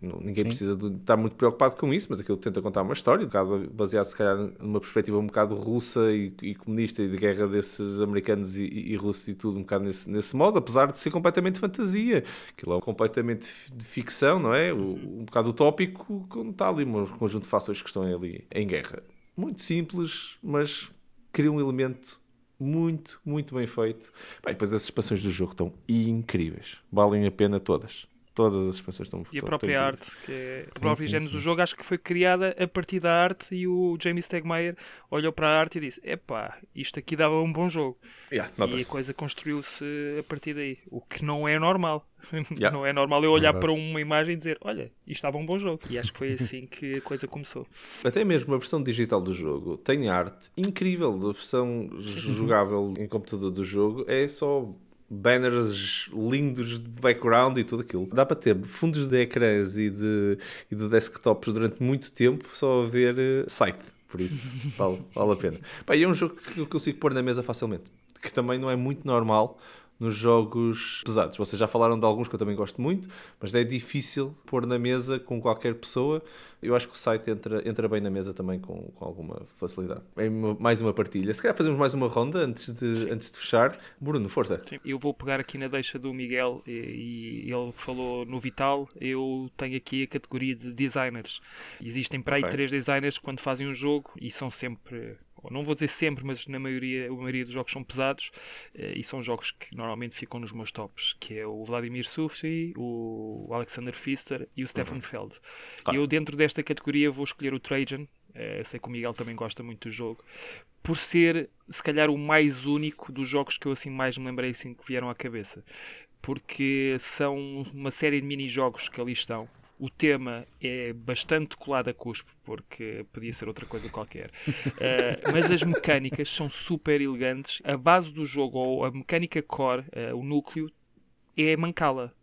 não- ninguém precisa de estar muito preocupado com isso, mas aquilo tenta contar uma história, um bocado baseado se calhar numa perspectiva um bocado russa e, e comunista e de guerra desses americanos e, e, e russos e tudo um bocado nesse, nesse modo, apesar de ser completamente fantasia. Aquilo é completamente de ficção, não é? O- um bocado utópico, como está ali um conjunto de fações que estão ali em guerra. Muito simples, mas cria um elemento muito, muito bem feito. Bem, depois as expansões do jogo estão incríveis. Valem a pena todas. Todas as expansões estão E a própria estão arte, que é o Sim, próprio sim, género sim. do jogo, acho que foi criada a partir da arte e o Jamie Stegmaier olhou para a arte e disse: Epá, isto aqui dava um bom jogo. Yeah, E a coisa construiu-se a partir daí. O que não é normal. Yeah. Não é normal eu olhar para uma imagem e dizer: Olha, isto estava um bom jogo. E acho que foi assim que a coisa começou. Até mesmo a versão digital do jogo tem arte incrível. A versão jogável em computador do jogo é só banners lindos de background e tudo aquilo. Dá para ter fundos de ecrãs e de, e de desktops durante muito tempo só a ver eh, site. Por isso, vale, vale a pena. Pá, é um jogo que eu consigo pôr na mesa facilmente. Que também não é muito normal nos jogos pesados. Vocês já falaram de alguns que eu também gosto muito, mas é difícil pôr na mesa com qualquer pessoa. Eu acho que o site entra, entra bem na mesa também com, com alguma facilidade. É uma, mais uma partilha. Se calhar fazemos mais uma ronda antes de, antes de fechar. Bruno, força. Sim, eu vou pegar aqui na deixa do Miguel e, e, ele falou no Vital. Eu tenho aqui a categoria de designers. Existem para aí okay. três designers quando fazem um jogo e são sempre não vou dizer sempre, mas na maioria, a maioria dos jogos são pesados eh, e são jogos que normalmente ficam nos meus tops, que é o Vladimir Sufi, o Alexander Pfister e o Stefan uhum. Feld. Ah. Eu dentro desta categoria vou escolher o Trajan, eh, sei que o Miguel também gosta muito do jogo, por ser se calhar o mais único dos jogos que eu assim mais me lembrei assim que vieram à cabeça. Porque são uma série de mini-jogos que ali estão, o tema é bastante colado a cuspo, porque podia ser outra coisa qualquer. Uh, mas as mecânicas são super elegantes. A base do jogo, ou a mecânica core, uh, o núcleo, é mancala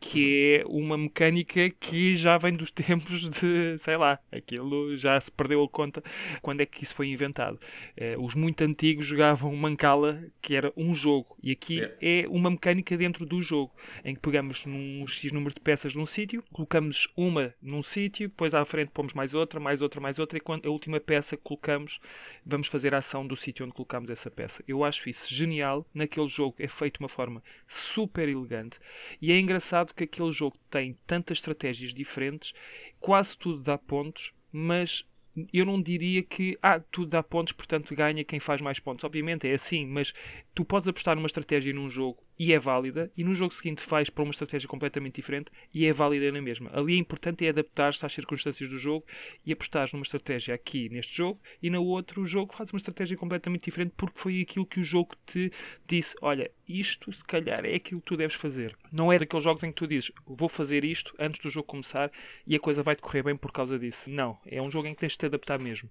que é uma mecânica que já vem dos tempos de, sei lá, aquilo já se perdeu a conta quando é que isso foi inventado. Uh, os muito antigos jogavam Mancala, que era um jogo, e aqui yeah. é uma mecânica dentro do jogo, em que pegamos num X número de peças num sítio, colocamos uma num sítio, depois à frente pomos mais outra, mais outra, mais outra, e quando a última peça que colocamos, vamos fazer a ação do sítio onde colocamos essa peça. Eu acho isso genial, naquele jogo é feito de uma forma super elegante, e é engraçado que aquele jogo tem tantas estratégias diferentes, quase tudo dá pontos, mas eu não diria que ah, tudo dá pontos, portanto ganha quem faz mais pontos. Obviamente é assim, mas tu podes apostar numa estratégia num jogo e é válida, e no jogo seguinte faz para uma estratégia completamente diferente e é válida na mesma. Ali é importante é adaptar-se às circunstâncias do jogo e apostar numa estratégia aqui neste jogo e no outro jogo faz uma estratégia completamente diferente porque foi aquilo que o jogo te disse: olha, isto se calhar é aquilo que tu deves fazer. Não é daqueles jogos em que tu dizes vou fazer isto antes do jogo começar e a coisa vai decorrer bem por causa disso. Não, é um jogo em que tens de te adaptar mesmo.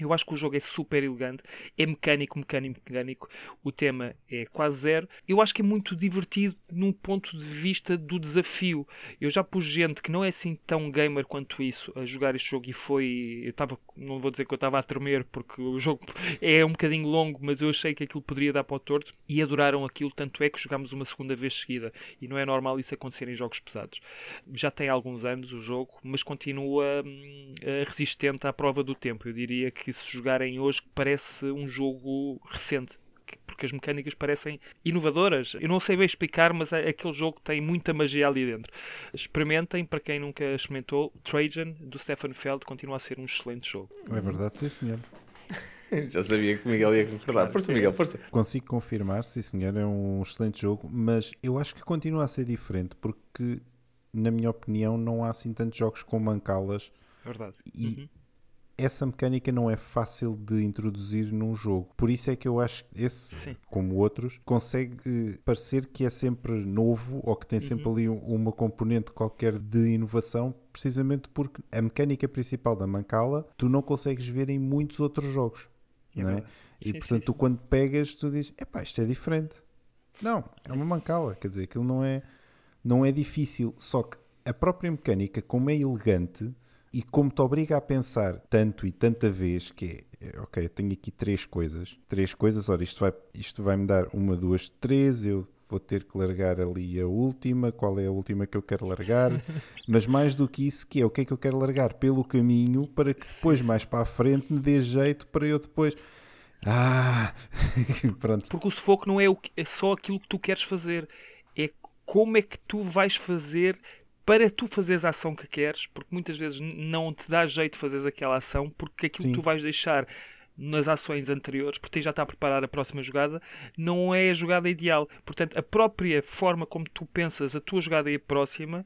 Eu acho que o jogo é super elegante, é mecânico, mecânico, mecânico. O tema é quase zero. Eu acho que é muito divertido num ponto de vista do desafio. Eu já pus gente que não é assim tão gamer quanto isso a jogar este jogo e foi. Eu estava, não vou dizer que eu estava a tremer porque o jogo é um bocadinho longo, mas eu achei que aquilo poderia dar para o torto e adoraram aquilo. Tanto é que jogámos uma segunda vez seguida e não é normal isso acontecer em jogos pesados. Já tem alguns anos o jogo, mas continua hum, resistente à prova do tempo. Eu diria que que se jogarem hoje parece um jogo recente porque as mecânicas parecem inovadoras. Eu não sei bem explicar, mas é, aquele jogo tem muita magia ali dentro. Experimentem, para quem nunca experimentou, Trajan do Stefan Feld continua a ser um excelente jogo. É verdade, sim senhor. Já sabia que o Miguel ia concordar. Força, Miguel, força. Consigo confirmar, sim senhor, é um excelente jogo, mas eu acho que continua a ser diferente porque, na minha opinião, não há assim tantos jogos com mancalas. Verdade. E uhum essa mecânica não é fácil de introduzir num jogo. Por isso é que eu acho que esse, Sim. como outros, consegue parecer que é sempre novo ou que tem sempre uhum. ali uma componente qualquer de inovação, precisamente porque a mecânica principal da Mancala tu não consegues ver em muitos outros jogos. É não é? E sim, portanto, sim, tu quando pegas, tu dizes: epá, isto é diferente. Não, é uma Mancala, quer dizer, aquilo não é, não é difícil, só que a própria mecânica, como é elegante e como te obriga a pensar tanto e tanta vez que é, ok, tenho aqui três coisas, três coisas, ora, isto vai, isto vai me dar uma, duas, três, eu vou ter que largar ali a última, qual é a última que eu quero largar, mas mais do que isso, que é o que é que eu quero largar pelo caminho para que depois, mais para a frente, me dê jeito para eu depois. Ah! Pronto. Porque o sufoco não é, o, é só aquilo que tu queres fazer, é como é que tu vais fazer para tu fazeres a ação que queres, porque muitas vezes não te dá jeito de fazeres aquela ação, porque aquilo Sim. que tu vais deixar nas ações anteriores, porque já está a preparar a próxima jogada, não é a jogada ideal. Portanto, a própria forma como tu pensas a tua jogada e a próxima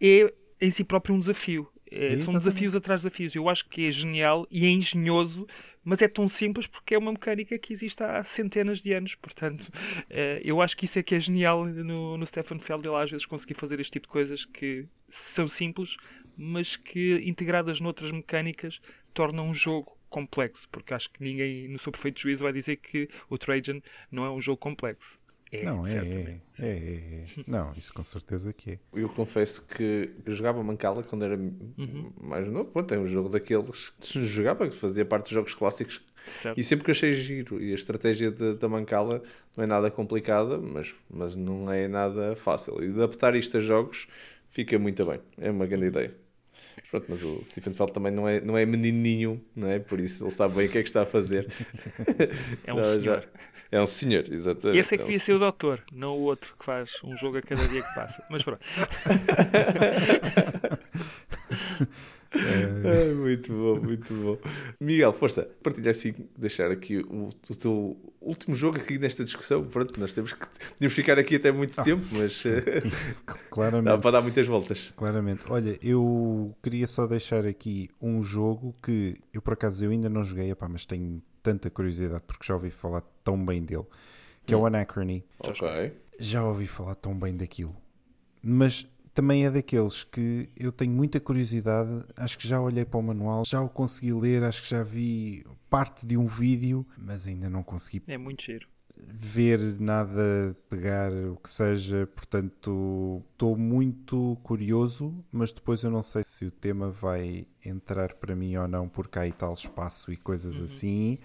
é em si próprio um desafio. É, são desafios atrás de desafios. Eu acho que é genial e é engenhoso mas é tão simples porque é uma mecânica que existe há centenas de anos. Portanto, eh, eu acho que isso é que é genial no, no Stefan Feld, ele às vezes conseguir fazer este tipo de coisas que são simples, mas que integradas noutras mecânicas tornam um jogo complexo, porque acho que ninguém no seu perfeito juízo vai dizer que o Trajan não é um jogo complexo. É, não, é, é, é, é, é. Não, isso com certeza que é. Eu confesso que eu jogava Mancala quando era Uhum. mais novo. Pronto, é um jogo daqueles que se jogava, que fazia parte dos jogos clássicos. Certo. E sempre que achei giro. E a estratégia de- da Mancala não é nada complicada, mas, mas não é nada fácil. E adaptar isto a jogos fica muito bem. É uma grande ideia. Mas Pronto, mas o Stephen Feld também não é, não é menininho, não é? Por isso ele sabe bem o que é que está a fazer. É um Não, já- senhor. É um senhor, exatamente. Esse é que um devia ser o doutor, não o outro que faz um jogo a cada dia que passa. Mas pronto. É, muito bom, muito bom. Miguel, força, partilha assim, deixar aqui o, o teu último jogo aqui nesta discussão. Pronto, nós temos que podíamos ficar aqui até muito tempo, mas eh, dá Claramente. para dar muitas voltas. Claramente. Olha, eu queria só deixar aqui um jogo que eu por acaso eu ainda não joguei, epá, mas tenho tanta curiosidade porque já ouvi falar tão bem dele, que é o Anachrony. Ok. Já ouvi falar tão bem daquilo. Mas também é daqueles que eu tenho muita curiosidade, acho que já olhei para o manual, já o consegui ler, acho que já vi parte de um vídeo, mas ainda não consegui É muito giro. ver nada, pegar o que seja, portanto estou muito curioso, mas depois eu não sei se o tema vai entrar para mim ou não, porque há e tal espaço e coisas Uhum. assim,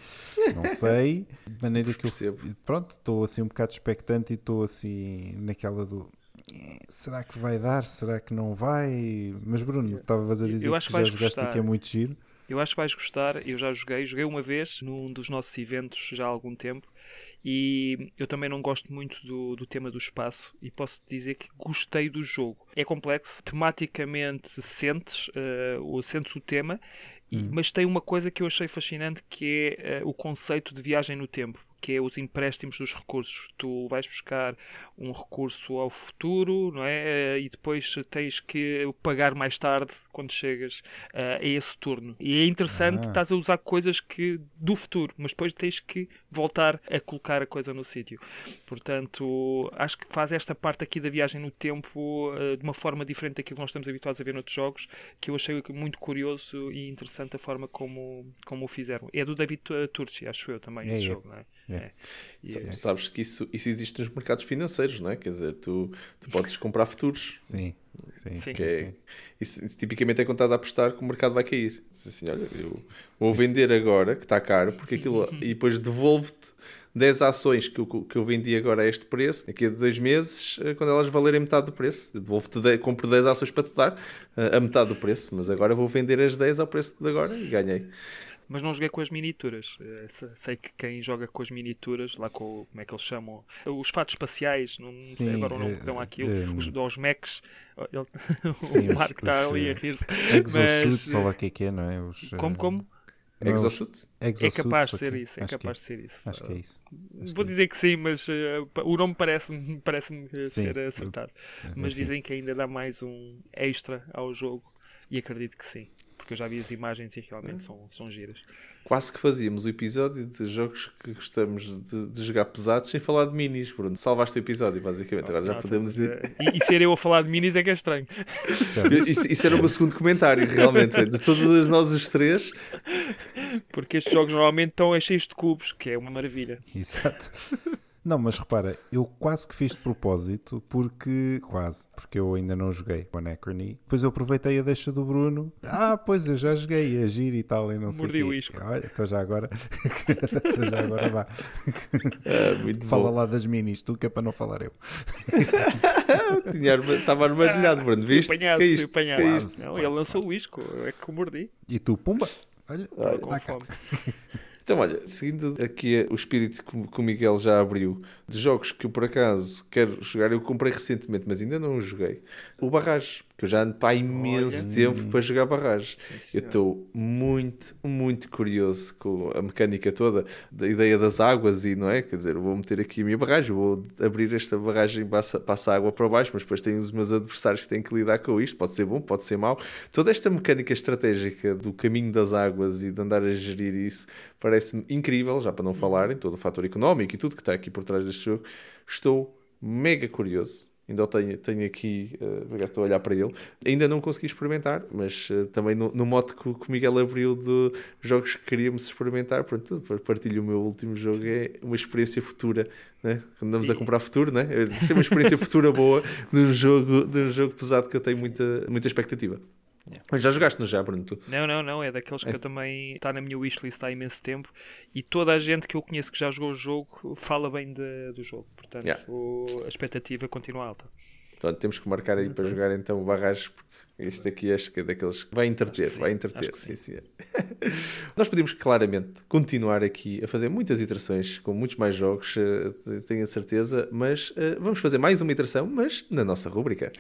não sei, de maneira que eu Percebo. pronto, estou assim um bocado expectante e estou assim naquela do "Eh, será que vai dar? Será que não vai? Mas Bruno, estavas a Eu dizer acho que que já jogaste e que é gostar. muito giro. Eu acho que vais gostar. Eu já joguei, joguei uma vez num dos nossos eventos já há algum tempo. E eu também não gosto muito do, do tema do espaço e posso dizer que gostei do jogo. É complexo, tematicamente sentes, eh, ou sentes o tema, e- mas tem uma coisa que eu achei fascinante que é eh, o conceito de viagem no tempo, que é os empréstimos dos recursos. Tu vais buscar um recurso ao futuro, não é? Eh, E depois tens que o pagar mais tarde quando chegas eh, a esse turno. E é interessante Ah. estás a usar coisas que do futuro, mas depois tens que voltar a colocar a coisa no sítio. Portanto, acho que faz esta parte aqui da viagem no tempo eh, de uma forma diferente daquilo que nós estamos habituados a ver noutros jogos, que eu achei muito curioso e interessante a forma como, como o fizeram. É do David Turci, acho eu também, É, esse é. jogo, não é? É. Sa- eh, Sabes que isso, isso existe nos mercados financeiros, não é? Quer dizer, tu, tu podes comprar futuros. Sim, sim, Sim. Que é, isso, isso tipicamente é quando estás a apostar que o mercado vai cair. Diz assim, olha, eu vou vender agora, que está caro, porque aquilo. e depois devolvo-te 10 ações que eu, que eu vendi agora a este preço, daqui a dois meses, eh, quando elas valerem metade do preço. Eu Devolvo-te, de- compro 10 ações para te dar eh, a metade do preço, mas agora vou vender as 10 ao preço de agora e ganhei. Mas não joguei com as minituras. Eh, se- Sei que quem joga com as minituras, lá com o- como é que eles chamam? Os fatos espaciais, não sei agora o nome eh, que dão àquilo, eh, os, aos mechs. Ele- Sim, o Marco está ali a eh, rir-se. Exosuits, Mas, ou lá o que é que é, não é? Os, eh, Como, como? não é Exosuit? É capaz de ser isso, é Acho que capaz de ser isso. Acho que é isso. Acho Vou que é dizer que sim, mas eh, o nome parece-me parece Sim, ser eu- acertado. Mas Enfim. dizem que ainda dá mais um extra ao jogo e acredito que sim. Porque eu já vi as imagens e realmente são, são giras. Quase que fazíamos o episódio de jogos que gostamos de, de jogar pesados sem falar de minis, Bruno. Salvaste o episódio, basicamente. Agora já Nossa, podemos mas, ir. eh, E, e ser eu a falar de minis é que é estranho. Isso, isso era o meu segundo comentário, realmente. De todos nós os três, Porque estes jogos normalmente estão cheios de cubos, que é uma maravilha. Exato. Não, mas repara, eu quase que fiz de propósito, porque. Quase, porque eu ainda não joguei o Anachrony. Depois eu aproveitei a deixa do Bruno. Ah, pois eu já joguei, é giro e tal, e não sei Mordi quê. o isco. Olha, então já agora. então já agora vá. ah, muito Fala bom. lá das minis, tu que é para não falar eu. Estava armadilhado, Bruno. Viste? Fui apanhado, é fui isto? apanhado. É isto? Não, ele lançou o isco, é que o mordi. E tu, pumba! Olha, cá. fome. Então, olha, seguindo aqui o espírito que, o Miguel já abriu, de jogos que eu por acaso quero jogar, eu comprei recentemente, mas ainda não joguei. O Barrage, que eu já ando para há imenso Olha. tempo para jogar Barrage. Eu estou muito, muito curioso com a mecânica toda, da ideia das águas e, não é? Quer dizer, vou meter aqui a minha barragem, vou abrir esta barragem, passa, passa a água para baixo, mas depois tenho os meus adversários que têm que lidar com isto. Pode ser bom, pode ser mau. Toda esta mecânica estratégica do caminho das águas e de andar a gerir isso parece-me incrível, já para não falar em todo o fator económico e tudo que está aqui por trás deste jogo. Estou mega curioso. Ainda tenho, tenho aqui, uh, estou a olhar para ele. Ainda não consegui experimentar, mas uh, também no, no que, que o Miguel abriu de jogos que queríamos experimentar, pronto, partilho o meu último jogo, é uma experiência futura, né? Quando andamos e... a comprar futuro, né? É uma experiência futura boa de um, jogo, de um jogo pesado que eu tenho muita, muita expectativa. Yeah. Mas já jogaste no já, Bruno? Tu? Não, não, não. É daqueles é. que eu também está na minha wishlist há imenso tempo e toda a gente que eu conheço que já jogou o jogo fala bem de, do jogo. Portanto, yeah. o, a expectativa continua alta. Portanto, temos que marcar aí para jogar então o Barragem, porque este aqui acho que é daqueles que vai entreter, vai entreter. Sim, sim. Nós podemos claramente continuar aqui a fazer muitas iterações com muitos mais jogos, eh, tenho a certeza, mas uh, vamos fazer mais uma iteração, mas na nossa rúbrica.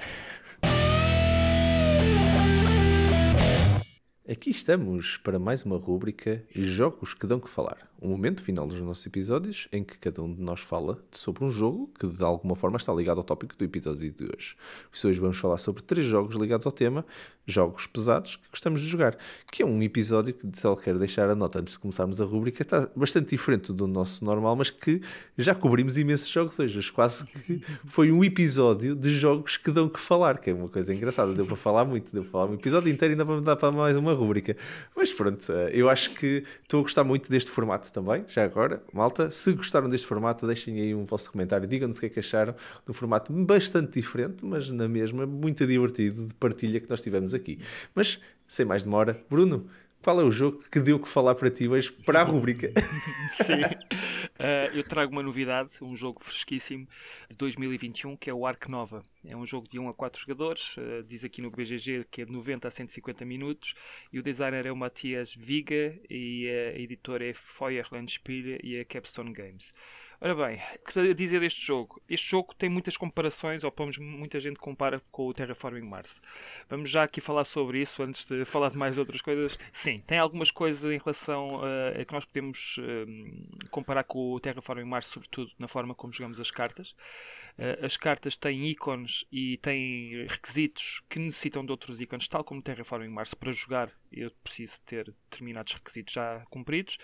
Aqui estamos para mais uma rúbrica Jogos que dão que falar. Um momento final dos nossos episódios em que cada um de nós fala sobre um jogo que de alguma forma está ligado ao tópico do episódio de hoje. Hoje vamos falar sobre três jogos ligados ao tema, jogos pesados que gostamos de jogar, que é um episódio que só quero deixar a nota antes de começarmos a rúbrica, está bastante diferente do nosso normal, mas que já cobrimos imensos jogos hoje. Quase que foi um episódio de jogos que dão que falar, que é uma coisa engraçada. Deu para falar muito, deu para falar um episódio inteiro e ainda vamos dar para mais uma rúbrica. Mas pronto, eh, eu acho que estou a gostar muito deste formato também, já agora. Malta, se gostaram deste formato, deixem aí um vosso comentário, digam-nos o que é que acharam do formato bastante diferente, mas na mesma, muito divertido de partilha que nós tivemos aqui. Mas, sem mais demora, Bruno, qual é o jogo que deu que falar para ti hoje para a rubrica? Sim, uh, eu trago uma novidade, um jogo fresquíssimo de 2021 que é o Ark Nova. É um jogo de 1 a 4 jogadores, uh, diz aqui no BGG que é de 90 a 150 minutos e o designer é o Matias Viga e a editora é Feuerlandspiele e a Capstone Games. Ora bem, que dizer deste jogo? Este jogo tem muitas comparações, ou pelo muita gente compara com o Terraforming Mars. Vamos já aqui falar sobre isso antes de falar de mais outras coisas. Sim, tem algumas coisas em relação uh, a que nós podemos uh, comparar com o Terraforming Mars, sobretudo na forma como jogamos as cartas. Uh, as cartas têm ícones e têm requisitos que necessitam de outros ícones, tal como o Terraforming Mars, para jogar eu preciso ter determinados requisitos já cumpridos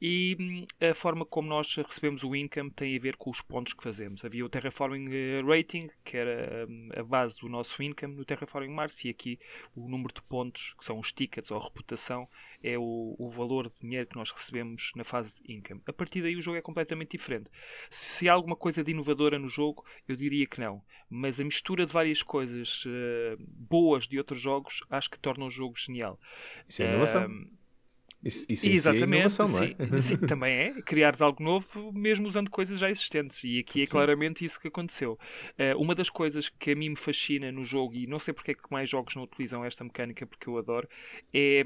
e hum, a forma como nós recebemos o income tem a ver com os pontos que fazemos. Havia o Terraforming eh, Rating, que era hum, a base do nosso income no Terraforming Mars, e aqui o número de pontos, que são os tickets ou reputação, é o, o valor de dinheiro que nós recebemos na fase de income. A partir daí o jogo é completamente diferente. Se há alguma coisa de inovadora no jogo, eu diria que não. Mas a mistura de várias coisas uh, boas de outros jogos acho que torna o jogo genial. Isso é inovação. Um, isso, isso Exatamente, é inovação, não é? Sim, sim, também é. Criares algo novo, mesmo usando coisas já existentes. E aqui é claramente isso que aconteceu. Uh, uma das coisas que a mim me fascina no jogo, e não sei porque é que mais jogos não utilizam esta mecânica, porque eu adoro, é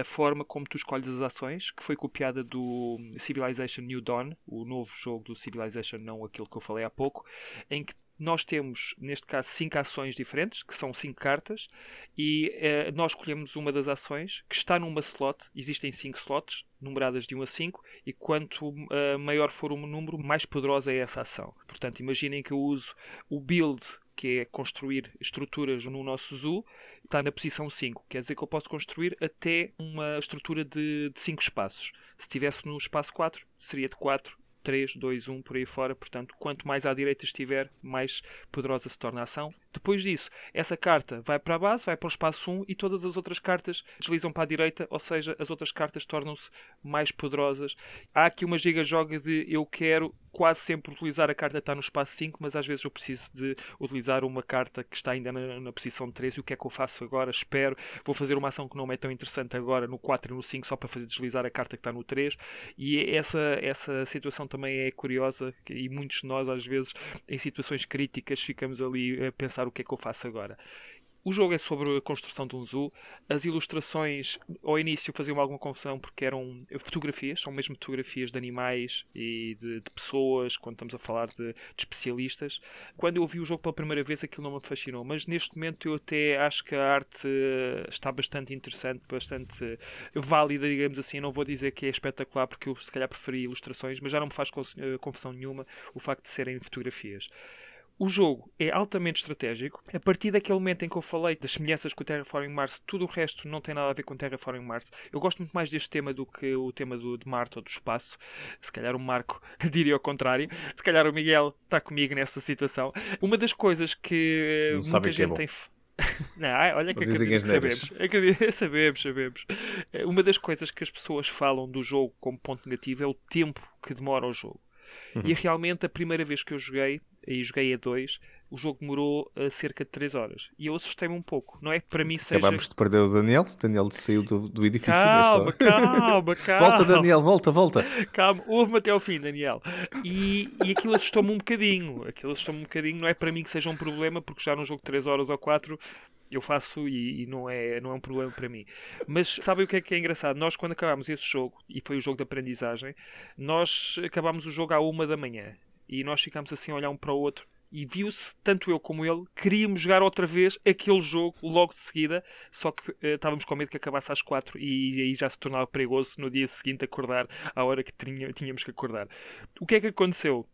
a forma como tu escolhes as ações, que foi copiada do Civilization New Dawn, o novo jogo do Civilization, não aquilo que eu falei há pouco, em que nós temos, neste caso, cinco ações diferentes, que são cinco cartas, e eh, nós escolhemos uma das ações que está numa slot. Existem cinco slots, numeradas de 1 a 5, e quanto uh, maior for o número, mais poderosa é essa ação. Portanto, imaginem que eu uso o build, que é construir estruturas no nosso zoo, está na posição 5. Quer dizer que eu posso construir até uma estrutura de 5 espaços. Se estivesse no espaço 4, seria de 4 3, 2, 1 por aí fora. Portanto, quanto mais à direita estiver, mais poderosa se torna a ação. Depois disso, essa carta vai para a base, vai para o espaço 1 e todas as outras cartas deslizam para a direita, ou seja, as outras cartas tornam-se mais poderosas. Há aqui uma giga-joga de eu quero quase sempre utilizar a carta que está no espaço 5, mas às vezes eu preciso de utilizar uma carta que está ainda na, na posição 3 e o que é que eu faço agora? Espero, vou fazer uma ação que não é tão interessante agora no 4 e no 5 só para fazer deslizar a carta que está no 3 e essa, essa situação também é curiosa e muitos de nós às vezes em situações críticas ficamos ali a pensar o que é que eu faço agora. O jogo é sobre a construção de um zoo. As ilustrações, ao início, faziam alguma confusão porque eram fotografias, são mesmo fotografias de animais e de, de pessoas, quando estamos a falar de, de, especialistas. Quando eu ouvi o jogo pela primeira vez, aquilo não me fascinou, mas neste momento eu até acho que a arte está bastante interessante, bastante válida, digamos assim. Não vou dizer que é espetacular porque eu, se calhar, preferi ilustrações, mas já não me faz confusão nenhuma o facto de serem fotografias. O jogo é altamente estratégico. A partir daquele momento em que eu falei das semelhanças com o Terraforming Mars, tudo o resto não tem nada a ver com o Terraforming Mars. Eu gosto muito mais deste tema do que o tema do, de Marte ou do espaço. Se calhar o Marco diria o contrário. Se calhar o Miguel está comigo nessa situação. Uma das coisas que Não muita sabe que é gente bom. tem. Não, ai, olha que acredito sabemos. Acredito- sabemos, sabemos. Eh, Uma das coisas que as pessoas falam do jogo como ponto negativo é o tempo que demora o jogo. Uhum. E realmente a primeira vez que eu joguei, e joguei a 2, o jogo demorou eh, cerca de 3 horas. E eu assustei-me um pouco. Não é que para mim seja. Acabámos de perder o Daniel. O Daniel saiu do, do edifício. é Calma, calma, calma. Volta, Daniel, volta, volta. Calma, ouve-me até ao fim, Daniel. E, e aquilo assustou-me um bocadinho. Aquilo assustou-me um bocadinho. Não é para mim que seja um problema, porque já num jogo de 3 horas ou 4 eu faço e, e não, é, não é um problema para mim. Mas sabem o que é que é engraçado? Nós, quando acabámos esse jogo, e foi o jogo de aprendizagem, nós acabámos o jogo à uma da manhã. E nós ficámos assim a olhar um para o outro. E viu-se, tanto eu como ele, queríamos jogar outra vez aquele jogo logo de seguida, só que eh, estávamos com medo que acabasse às quatro e aí já se tornava perigoso no dia seguinte acordar à hora que tínhamos que acordar. O que é que aconteceu?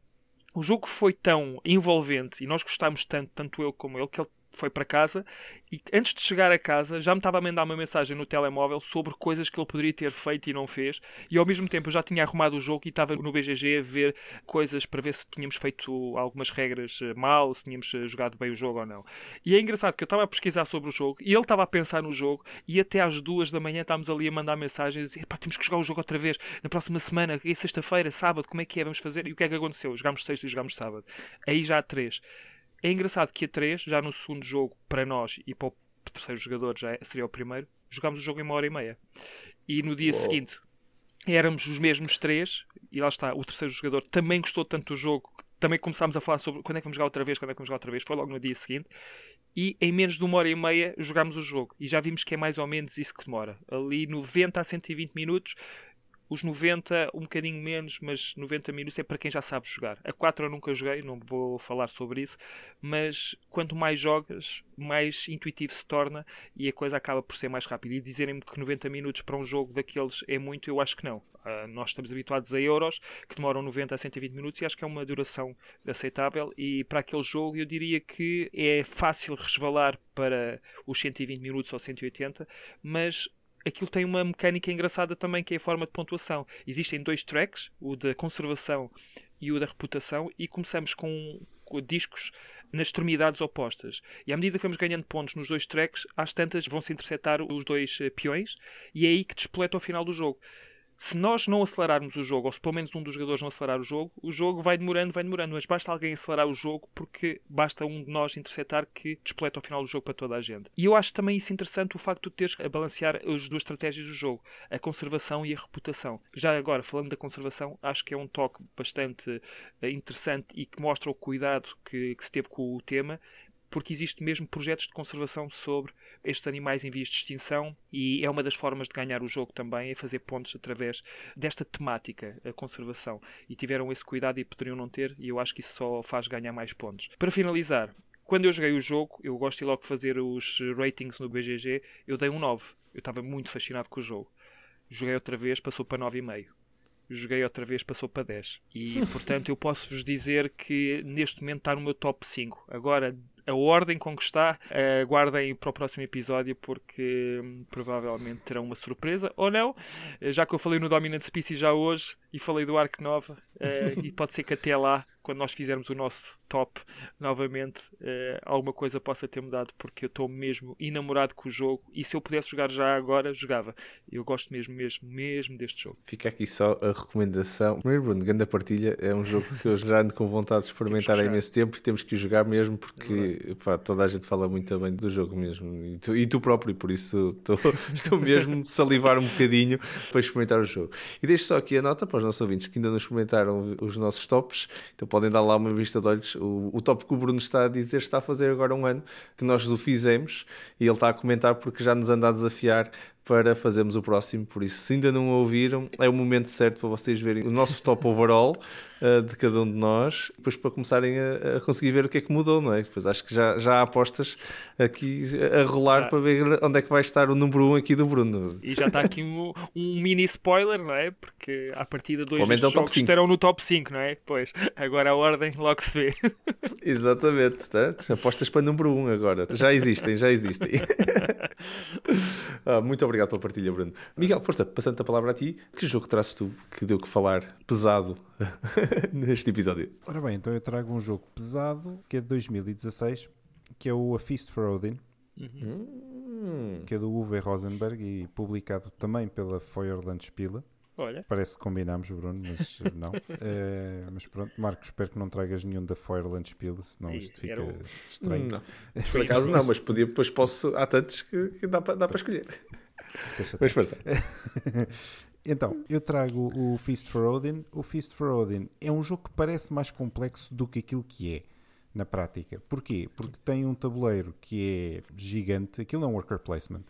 O jogo foi tão envolvente e nós gostámos tanto, tanto eu como ele, que ele foi para casa e antes de chegar a casa já me estava a mandar uma mensagem no telemóvel sobre coisas que ele poderia ter feito e não fez. E ao mesmo tempo eu já tinha arrumado o jogo e estava no BGG a ver coisas para ver se tínhamos feito algumas regras eh, mal, se tínhamos eh, jogado bem o jogo ou não. E é engraçado que eu estava a pesquisar sobre o jogo e ele estava a pensar no jogo e até às duas da manhã estávamos ali a mandar mensagens e pá, temos que jogar o jogo outra vez na próxima semana, é sexta-feira, sábado, como é que é, vamos fazer? E o que é que aconteceu? Jogámos sexta e jogámos sábado. Aí já há três. É engraçado que a 3, já no segundo jogo, para nós e para o terceiro jogador, já é- seria o primeiro, jogámos o jogo em uma hora e meia. E no dia Uou. seguinte éramos os mesmos três, e lá está, o terceiro jogador também gostou tanto do jogo, também começámos a falar sobre quando é que vamos jogar outra vez, quando é que vamos jogar outra vez, foi logo no dia seguinte. E em menos de uma hora e meia jogámos o jogo. E já vimos que é mais ou menos isso que demora. Ali 90 a 120 minutos, os 90 um bocadinho menos, mas 90 minutos é para quem já sabe jogar. A 4 eu nunca joguei, não vou falar sobre isso, mas quanto mais jogas, mais intuitivo se torna e a coisa acaba por ser mais rápida. E dizerem-me que 90 minutos para um jogo daqueles é muito, eu acho que não. Ah, nós estamos habituados a euros que demoram 90 a 120 minutos e acho que é uma duração aceitável. E para aquele jogo eu diria que é fácil resvalar para os 120 minutos ou 180, mas aquilo tem uma mecânica engraçada também que é a forma de pontuação. Existem dois tracks, o da conservação e o da reputação, e começamos com, com discos nas extremidades opostas. E à medida que vamos ganhando pontos nos dois tracks, às tantas vão-se interceptar os dois eh, peões, e é aí que despleta ao final do jogo. Se nós não acelerarmos o jogo, ou se pelo menos um dos jogadores não acelerar o jogo, o jogo vai demorando, vai demorando, mas basta alguém acelerar o jogo porque basta um de nós interceptar que despleta ao final do jogo para toda a gente. E eu acho também isso interessante o facto de teres a balancear as duas estratégias do jogo, a conservação e a reputação. Já agora, falando da conservação, acho que é um toque bastante eh, interessante e que mostra o cuidado que, que se teve com o tema, porque existe mesmo projetos de conservação sobre estes animais em vias de extinção e é uma das formas de ganhar o jogo também, é fazer pontos através desta temática, a conservação. E tiveram esse cuidado e poderiam não ter, e eu acho que isso só faz ganhar mais pontos. Para finalizar, quando eu joguei o jogo, eu gosto de logo fazer os ratings no BGG, eu dei um 9. Eu estava muito fascinado com o jogo. Joguei outra vez, passou para 9,5 joguei outra vez, passou para 10. E portanto eu posso vos dizer que neste momento está no meu top 5. Agora, a ordem com que está, aguardem para o próximo episódio porque hum, provavelmente terão uma surpresa ou não. Já que eu falei no Dominant Species já hoje e falei do Ark Nova, eh, e pode ser que até lá, quando nós fizermos o nosso top novamente, eh, alguma coisa possa ter mudado porque eu estou mesmo enamorado com o jogo e se eu pudesse jogar já agora, jogava. Eu gosto mesmo, mesmo, mesmo deste jogo. Fica aqui só a recomendação. Primeiro, Bruno, grande partilha. É um jogo que eu já ando com vontade de experimentar há imenso tempo e temos que jogar mesmo porque pá, toda a gente fala muito bem do jogo mesmo. E tu, e tu próprio, por isso estou, estou mesmo a salivar um bocadinho para experimentar o jogo. E deixo só aqui a nota para os nossos ouvintes que ainda não experimentaram os nossos tops, então podem dar lá uma vista de olhos. O, o top que o Bruno está a dizer está a fazer agora um ano que nós o fizemos e ele está a comentar porque já nos anda a desafiar para fazermos o próximo. Por isso, se ainda não ouviram, é o momento certo para vocês verem o nosso top overall uh, de cada um de nós, depois para começarem a, a, conseguir ver o que é que mudou, não é? Depois acho que já, já há apostas aqui a rolar para ver onde é que vai estar o número 1 um aqui do Bruno. E já está aqui um, um mini spoiler, não é? Porque a partir de dois é jogos estarão no top 5, não é? Pois, agora a ordem logo se vê. Exatamente, tá? apostas para número 1 um agora. Já existem, já existem. ah, muito obrigado pela partilha, Bruno. Miguel, força, passando a palavra a ti, que jogo trazes tu que deu que falar pesado neste episódio? Ora bem, então eu trago um jogo pesado que é de 2016, que é o A Feast for Odin. Uhum. Que é do Uwe Rosenberg e publicado também pela Feuerland Spiele. Olha. Parece que combinámos, Bruno, mas não. é, mas pronto, Marcos, espero que não tragas nenhum da Feuerland Spiele, senão e isto fica o... estranho. Não. Por acaso não, mas podia, depois posso. Há tantos que, que dá para dá escolher. Mas força. Então, eu trago o Feast for Odin. O Feast for Odin é um jogo que parece mais complexo do que aquilo que é na prática. Porquê? Porque tem um tabuleiro que é gigante. Aquilo é um worker placement.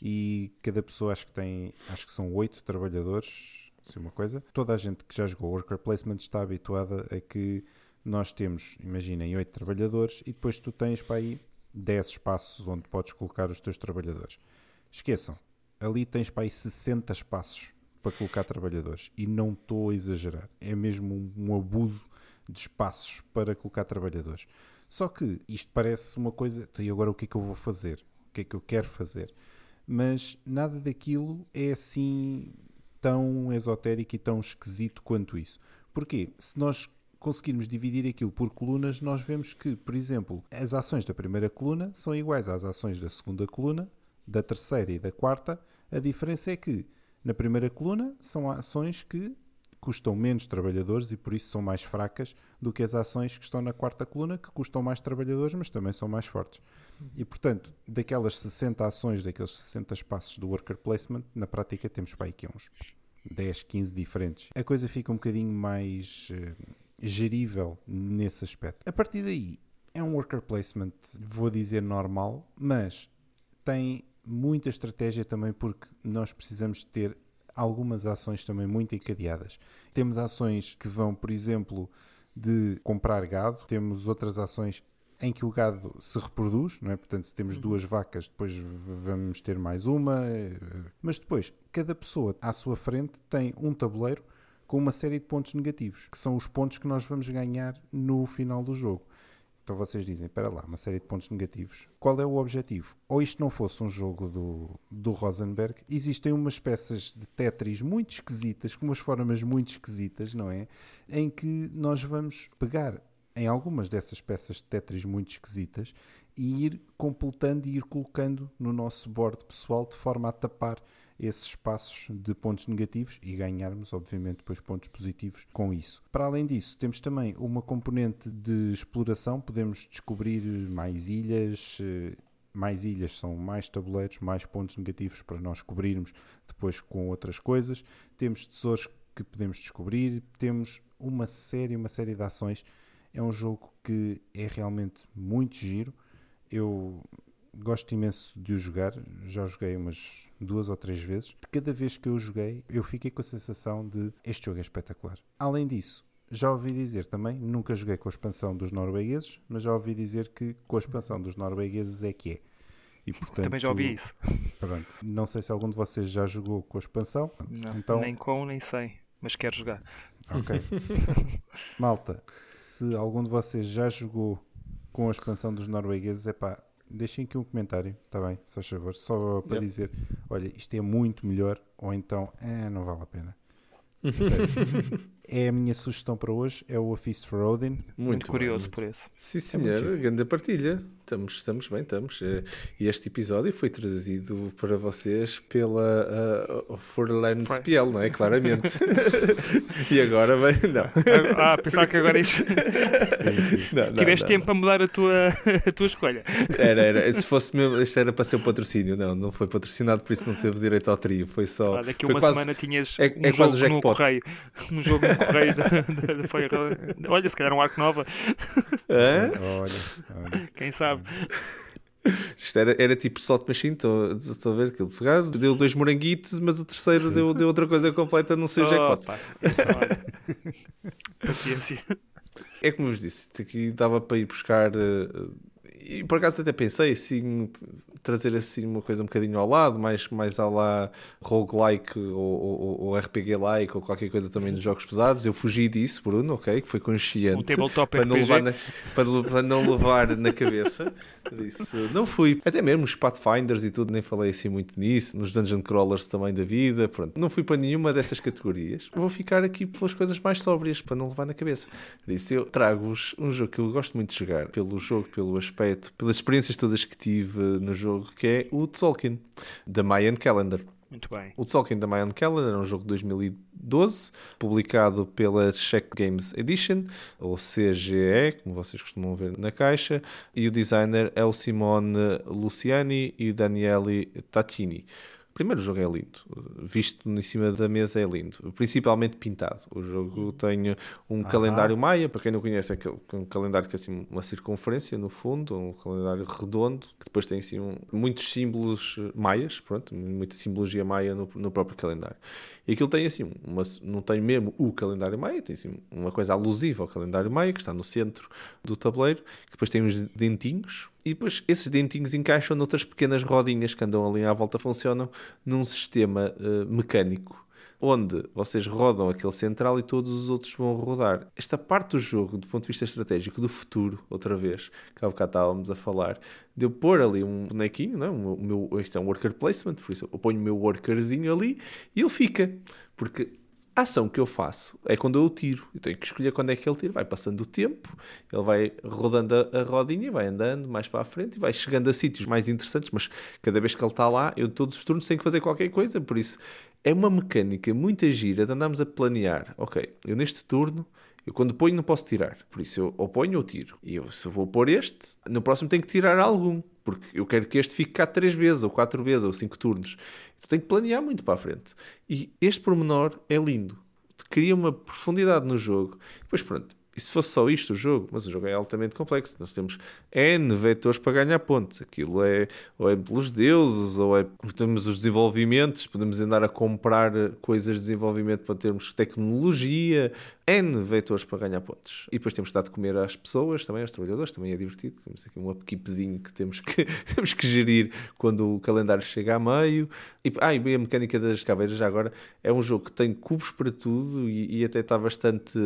E cada pessoa acho que tem, acho que são oito trabalhadores, se uma coisa. Toda a gente que já jogou worker placement está habituada a que nós temos, imaginem, oito trabalhadores e depois tu tens para aí 10 espaços onde podes colocar os teus trabalhadores. Esqueçam, ali tens para aí 60 espaços para colocar trabalhadores. E não estou a exagerar. É mesmo um, abuso de espaços para colocar trabalhadores. Só que isto parece uma coisa. Então, e agora o que é que eu vou fazer? O que é que eu quero fazer? Mas nada daquilo é assim tão esotérico e tão esquisito quanto isso. Porquê? Se nós conseguirmos dividir aquilo por colunas, nós vemos que, por exemplo, as ações da primeira coluna são iguais às ações da segunda coluna, da terceira e da quarta. A diferença é que na primeira coluna são ações que custam menos trabalhadores e por isso são mais fracas do que as ações que estão na quarta coluna, que custam mais trabalhadores, mas também são mais fortes. E portanto, daquelas 60 ações, daqueles 60 espaços do worker placement, na prática temos para aí que uns 10, 15 diferentes. A coisa fica um bocadinho mais uh, gerível nesse aspecto. A partir daí, é um worker placement, vou dizer normal, mas tem muita estratégia também porque nós precisamos ter algumas ações também muito encadeadas. Temos ações que vão, por exemplo, de comprar gado, temos outras ações em que o gado se reproduz, não é? Portanto, se temos uhum. duas vacas, depois vamos ter mais uma. Mas depois, cada pessoa à sua frente tem um tabuleiro com uma série de pontos negativos, que são os pontos que nós vamos ganhar no final do jogo. Então vocês dizem, espera lá, uma série de pontos negativos. Qual é o objetivo? Ou isto não fosse um jogo do, do Rosenberg, existem umas peças de Tetris muito esquisitas, com umas formas muito esquisitas, não é? Em que nós vamos pegar em algumas dessas peças de Tetris muito esquisitas e ir completando e ir colocando no nosso board pessoal de forma a tapar esses espaços de pontos negativos e ganharmos, obviamente, depois pontos positivos com isso. Para além disso, temos também uma componente de exploração, podemos descobrir mais ilhas. Eh, mais ilhas são mais tabuleiros, mais pontos negativos para nós cobrirmos depois com outras coisas. Temos tesouros que podemos descobrir, temos uma série, uma série de ações. É um jogo que é realmente muito giro. Eu gosto imenso de o jogar, já o joguei umas duas ou três vezes. De cada vez que eu joguei, eu fiquei com a sensação de este jogo é espetacular. Além disso, já ouvi dizer também, nunca joguei com a expansão dos noruegueses, mas já ouvi dizer que com a expansão dos noruegueses é que é. E, portanto, também já ouvi isso. Pronto. Não sei se algum de vocês já jogou com a expansão. Não, então... Nem com, nem sei, mas quero jogar. Ok. Malta, se algum de vocês já jogou com a expansão dos noruegueses, é pá, deixem aqui um comentário, está bem, se faz favor, só para yep. dizer, olha, isto é muito melhor, ou então, é, não vale a pena. é a minha sugestão para hoje, é o A Feast for Odin. Muito, muito curioso muito. por isso. Sim, senhor, é grande partilha. Estamos, estamos bem, estamos. Eh, e este episódio foi trazido para vocês pela uh, Forland Spiel, não é? Claramente. e agora vem. Não. Ah, pensava que agora isto. Não, não, Tiveste não, tempo para mudar a tua, a tua escolha. Era, era. Se fosse mesmo, isto era para ser um patrocínio. Não, não foi patrocinado, por isso não teve direito ao trio. Foi só. Ah, daqui a uma quase, semana tinhas é, um é quase jogo o jackpot. no correio. Um jogo da, da, da Olha, se calhar um arco nova. É? Olha, olha. Quem sabe? Isto era, era tipo Salt Machine, estou a ver aquilo. Pegaram, Deu dois moranguitos, mas o terceiro deu, deu outra coisa completa, não sei o jackpot. Então, olha. Paciência. É como vos disse, aqui dava para ir buscar. eh, e por acaso até pensei assim, trazer assim uma coisa um bocadinho ao lado, mais, mais ao lá roguelike ou, ou, ou RPG-like ou qualquer coisa também dos jogos pesados. Eu fugi disso, Bruno, ok? Que foi consciente. Um tabletop para não, levar na, para, para não levar na cabeça. Isso, não fui. Até mesmo os Pathfinders e tudo, nem falei assim muito nisso. Nos Dungeon Crawlers também da vida. Pronto, não fui para nenhuma dessas categorias. Vou ficar aqui pelas coisas mais sóbrias, para não levar na cabeça. Por isso, eu trago-vos um jogo que eu gosto muito de jogar, pelo jogo, pelo aspecto, pelas experiências todas que tive no jogo, que é o Tzolk'in, da Mayan Calendar. Muito bem. O Tzolk'in da Mayan Calendar é um jogo de 2012, publicado pela Czech Games Edition, ou CGE, como vocês costumam ver na caixa, e o designer é o Simone Luciani e o Daniele Tacchini. Primeiro, o jogo é lindo. Visto em cima da mesa é lindo. Principalmente pintado. O jogo tem um calendário maia. Para quem não conhece, é um calendário que é assim uma circunferência no fundo. Um calendário redondo. Que depois tem assim um- muitos símbolos maias. Pronto, muita simbologia maia no, no próprio calendário. E aquilo tem assim, uma, não tem mesmo o calendário maia. Tem assim uma coisa alusiva ao calendário maia, que está no centro do tabuleiro. Que depois tem uns dentinhos. E depois esses dentinhos encaixam noutras pequenas rodinhas que andam ali à volta, funcionam num sistema eh, mecânico, onde vocês rodam aquele central e todos os outros vão rodar. Esta parte do jogo, do ponto de vista estratégico, do futuro, outra vez, que há bocado estávamos a falar, de eu pôr ali um bonequinho, não é? o meu, isto é um worker placement, por isso eu ponho o meu workerzinho ali e ele fica. Porque a ação que eu faço é quando eu tiro. Eu tenho que escolher quando é que ele tira. Vai passando o tempo, ele vai rodando a, a rodinha, vai andando mais para a frente e vai chegando a sítios mais interessantes. Mas cada vez que ele está lá, eu todos os turnos tenho que fazer qualquer coisa. Por isso é uma mecânica muito gira de andarmos a planear. Ok, eu neste turno. Eu quando ponho não posso tirar, por isso eu ou ponho ou tiro. E eu, se eu vou pôr este, no próximo tenho que tirar algum, porque eu quero que este fique cá três vezes, ou quatro vezes, ou cinco turnos. Então tenho que planear muito para a frente. E este pormenor é lindo. Cria uma profundidade no jogo. Depois pronto, e se fosse só isto o jogo, mas o jogo é altamente complexo. Nós temos N vetores para ganhar pontos. Aquilo é ou é pelos deuses, ou é temos os desenvolvimentos, podemos andar a comprar eh, coisas de desenvolvimento para termos tecnologia, N vetores para ganhar pontos. E depois temos que dar de comer às pessoas, também aos trabalhadores, também é divertido. Temos aqui um upkeepzinho que temos que, temos que gerir quando o calendário chega a meio. E, ah, e a mecânica das caveiras já agora é um jogo que tem cubos para tudo e, e até está bastante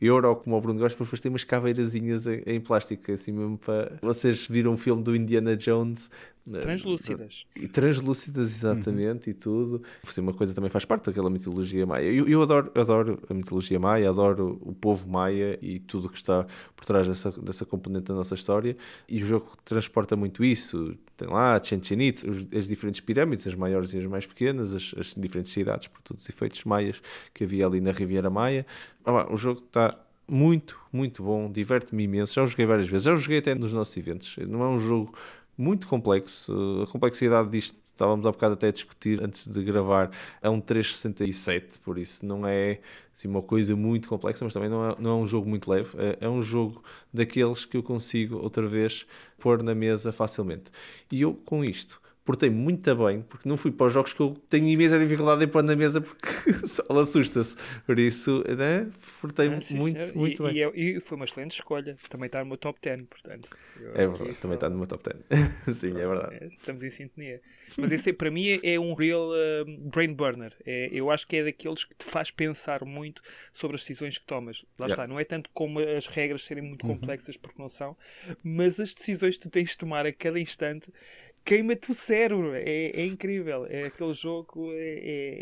euro, como o Bruno gosta, mas depois tem umas caveirazinhas em, em plástico, assim mesmo para... Vocês viram o filme do Indiana Jones... eh, Translúcidas. e translúcidas, exatamente, e tudo. Uma coisa também faz parte daquela mitologia maia. Eu, eu adoro, adoro a mitologia maia, adoro o povo maia e tudo o que está por trás dessa, dessa componente da nossa história. E o jogo transporta muito isso. Tem lá Chichen Itza, as diferentes pirâmides, as maiores e as mais pequenas, as, as diferentes cidades, por todos os efeitos maias que havia ali na Riviera Maia. Ah, pá, o jogo está muito, muito bom, diverte-me imenso. Já o joguei várias vezes, já o joguei até nos nossos eventos. Não é um jogo muito complexo. A complexidade disto, estávamos há bocado até a discutir antes de gravar, é um 367, por isso não é assim, uma coisa muito complexa, mas também não é, não é um jogo muito leve. É, é um jogo daqueles que eu consigo outra vez pôr na mesa facilmente. E eu, com isto, portei muito bem, porque não fui para os jogos que eu tenho imensa dificuldade em pôr na mesa porque ela assusta-se. Por isso, né? portei Ah, muito, senhor. muito e, bem. E, é- e foi uma excelente escolha. Também está no meu top 10, portanto. eu É verdade, também está no meu top 10. Sim, é verdade. É, Estamos em sintonia. Mas esse para mim é um real uh, brain burner. É, eu acho que é daqueles que te faz pensar muito sobre as decisões que tomas. Lá Yeah. está, não é tanto como as regras serem muito Uhum. complexas porque não são, mas as decisões que tu tens de tomar a cada instante queima-te o cérebro. É, é incrível. É aquele jogo, é,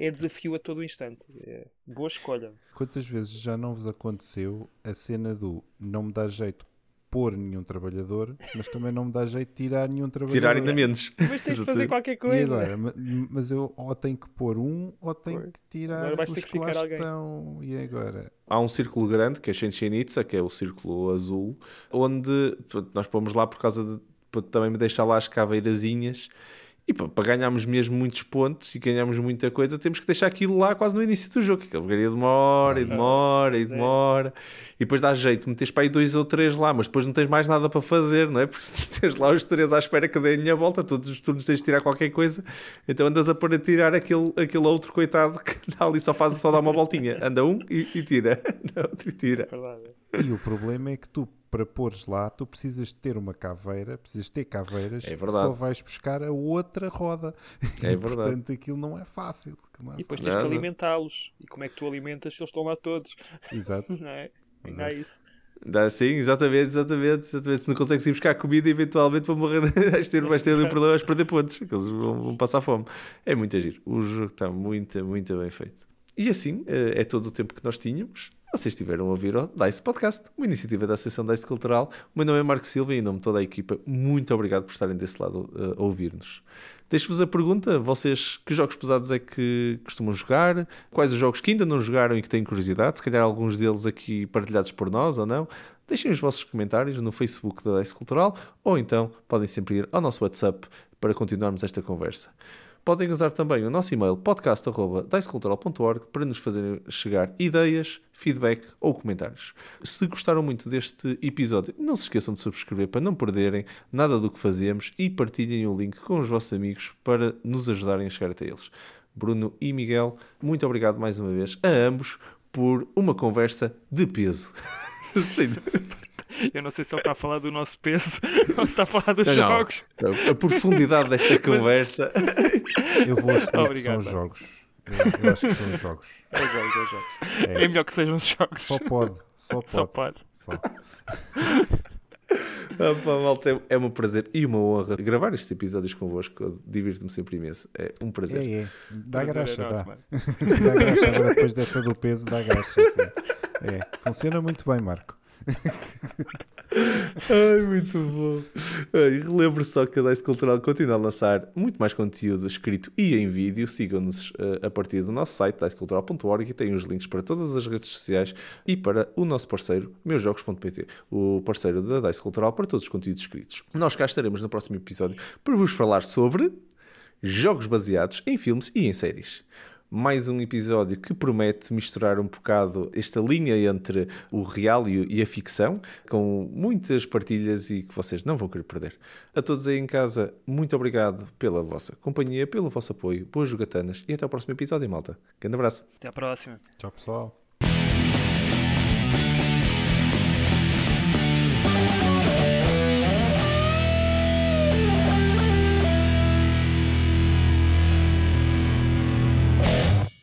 é- é desafio a todo o instante. É boa escolha. Quantas vezes já não vos aconteceu a cena do não me dá jeito pôr nenhum trabalhador, mas também não me dá jeito tirar nenhum trabalhador? Tirar ainda menos. Mas tens de fazer qualquer E coisa. agora? Ma- Mas eu ou tenho que pôr um ou tenho que tirar Agora os ter que que lá ficar alguém. estão. E agora? há um círculo grande, que é Shenshin Itza, que é o círculo azul, onde nós pomos lá por causa de para também me deixar lá as caveirazinhas E para, para ganharmos mesmo muitos pontos e ganharmos muita coisa, temos que deixar aquilo lá quase no início do jogo. Que aquela porcaria demora e demora e demora. E depois dá jeito, metes para aí dois ou três lá, mas depois não tens mais nada para fazer, não é? Porque se tens lá os três à espera que deem a volta, todos os turnos tens de tirar qualquer coisa, então andas a para tirar aquele, aquele outro coitado que dá ali só faz só dá uma voltinha. Anda um e, e tira, anda outro e tira. E o problema é que tu para pôres lá, tu precisas ter uma caveira, precisas ter caveiras, é só vais buscar a outra roda. É verdade. Portanto, aquilo não é fácil. Não é e depois tens que alimentá-los. E como é que tu alimentas se eles estão lá todos? Exato. não é? Não é isso. Dá, sim, exatamente, exatamente, exatamente. Se não consegues ir buscar comida, eventualmente vão morrer. vais ter, vais ter um problema, vais perder pontos. Eles vão, vão passar fome. É muito agir. O jogo está muito, muito bem feito. E assim eh, é todo o tempo que nós tínhamos. Vocês estiveram a ouvir o DICE Podcast, uma iniciativa da Associação DICE Cultural. O meu nome é Marco Silva e em nome de toda a equipa, muito obrigado por estarem desse lado uh, a ouvir-nos. Deixo-vos a pergunta: vocês que jogos pesados é que costumam jogar? Quais os jogos que ainda não jogaram e que têm curiosidade? Se calhar alguns deles aqui partilhados por nós ou não? Deixem os vossos comentários no Facebook da DICE Cultural ou então podem sempre ir ao nosso WhatsApp para continuarmos esta conversa. Podem usar também o nosso e-mail podcast.dicecultural.org para nos fazerem chegar ideias, feedback ou comentários. Se gostaram muito deste episódio, não se esqueçam de subscrever para não perderem nada do que fazemos e partilhem o link com os vossos amigos para nos ajudarem a chegar até eles. Bruno e Miguel, muito obrigado mais uma vez a ambos por uma conversa de peso. Sem eu não sei se ele está a falar do nosso peso ou se está a falar dos não, jogos. Não. A profundidade desta conversa. Eu vou assumir Obrigado, que são jogos. Eu, eu, acho que são jogos. É jogos, é jogos. É, é melhor que sejam jogos. Só pode. Só pode. Só pode. Só. Pá, malta, é um prazer e uma honra gravar estes episódios convosco. Divirto-me sempre imenso. É um prazer. É, é. Dá graxa, é dá. dá graxa agora depois dessa do peso, dá graxa. É. Funciona muito bem, Marco. Ai, muito bom. E relembro só que a Dice Cultural continua a lançar muito mais conteúdo escrito e em vídeo. Sigam-nos uh, a partir do nosso site, dicecultural.org, e tem os links para todas as redes sociais e para o nosso parceiro, meusjogos.pt, o parceiro da Dice Cultural para todos os conteúdos escritos. Nós cá estaremos no próximo episódio para vos falar sobre jogos baseados em filmes e em séries mais um episódio que promete misturar um bocado esta linha entre o real e a ficção, com muitas partilhas e que vocês não vão querer perder. A todos aí em casa, muito obrigado pela vossa companhia, pelo vosso apoio, boas jogatanas e até ao próximo episódio, malta. Grande abraço. Até à próxima. Tchau, pessoal.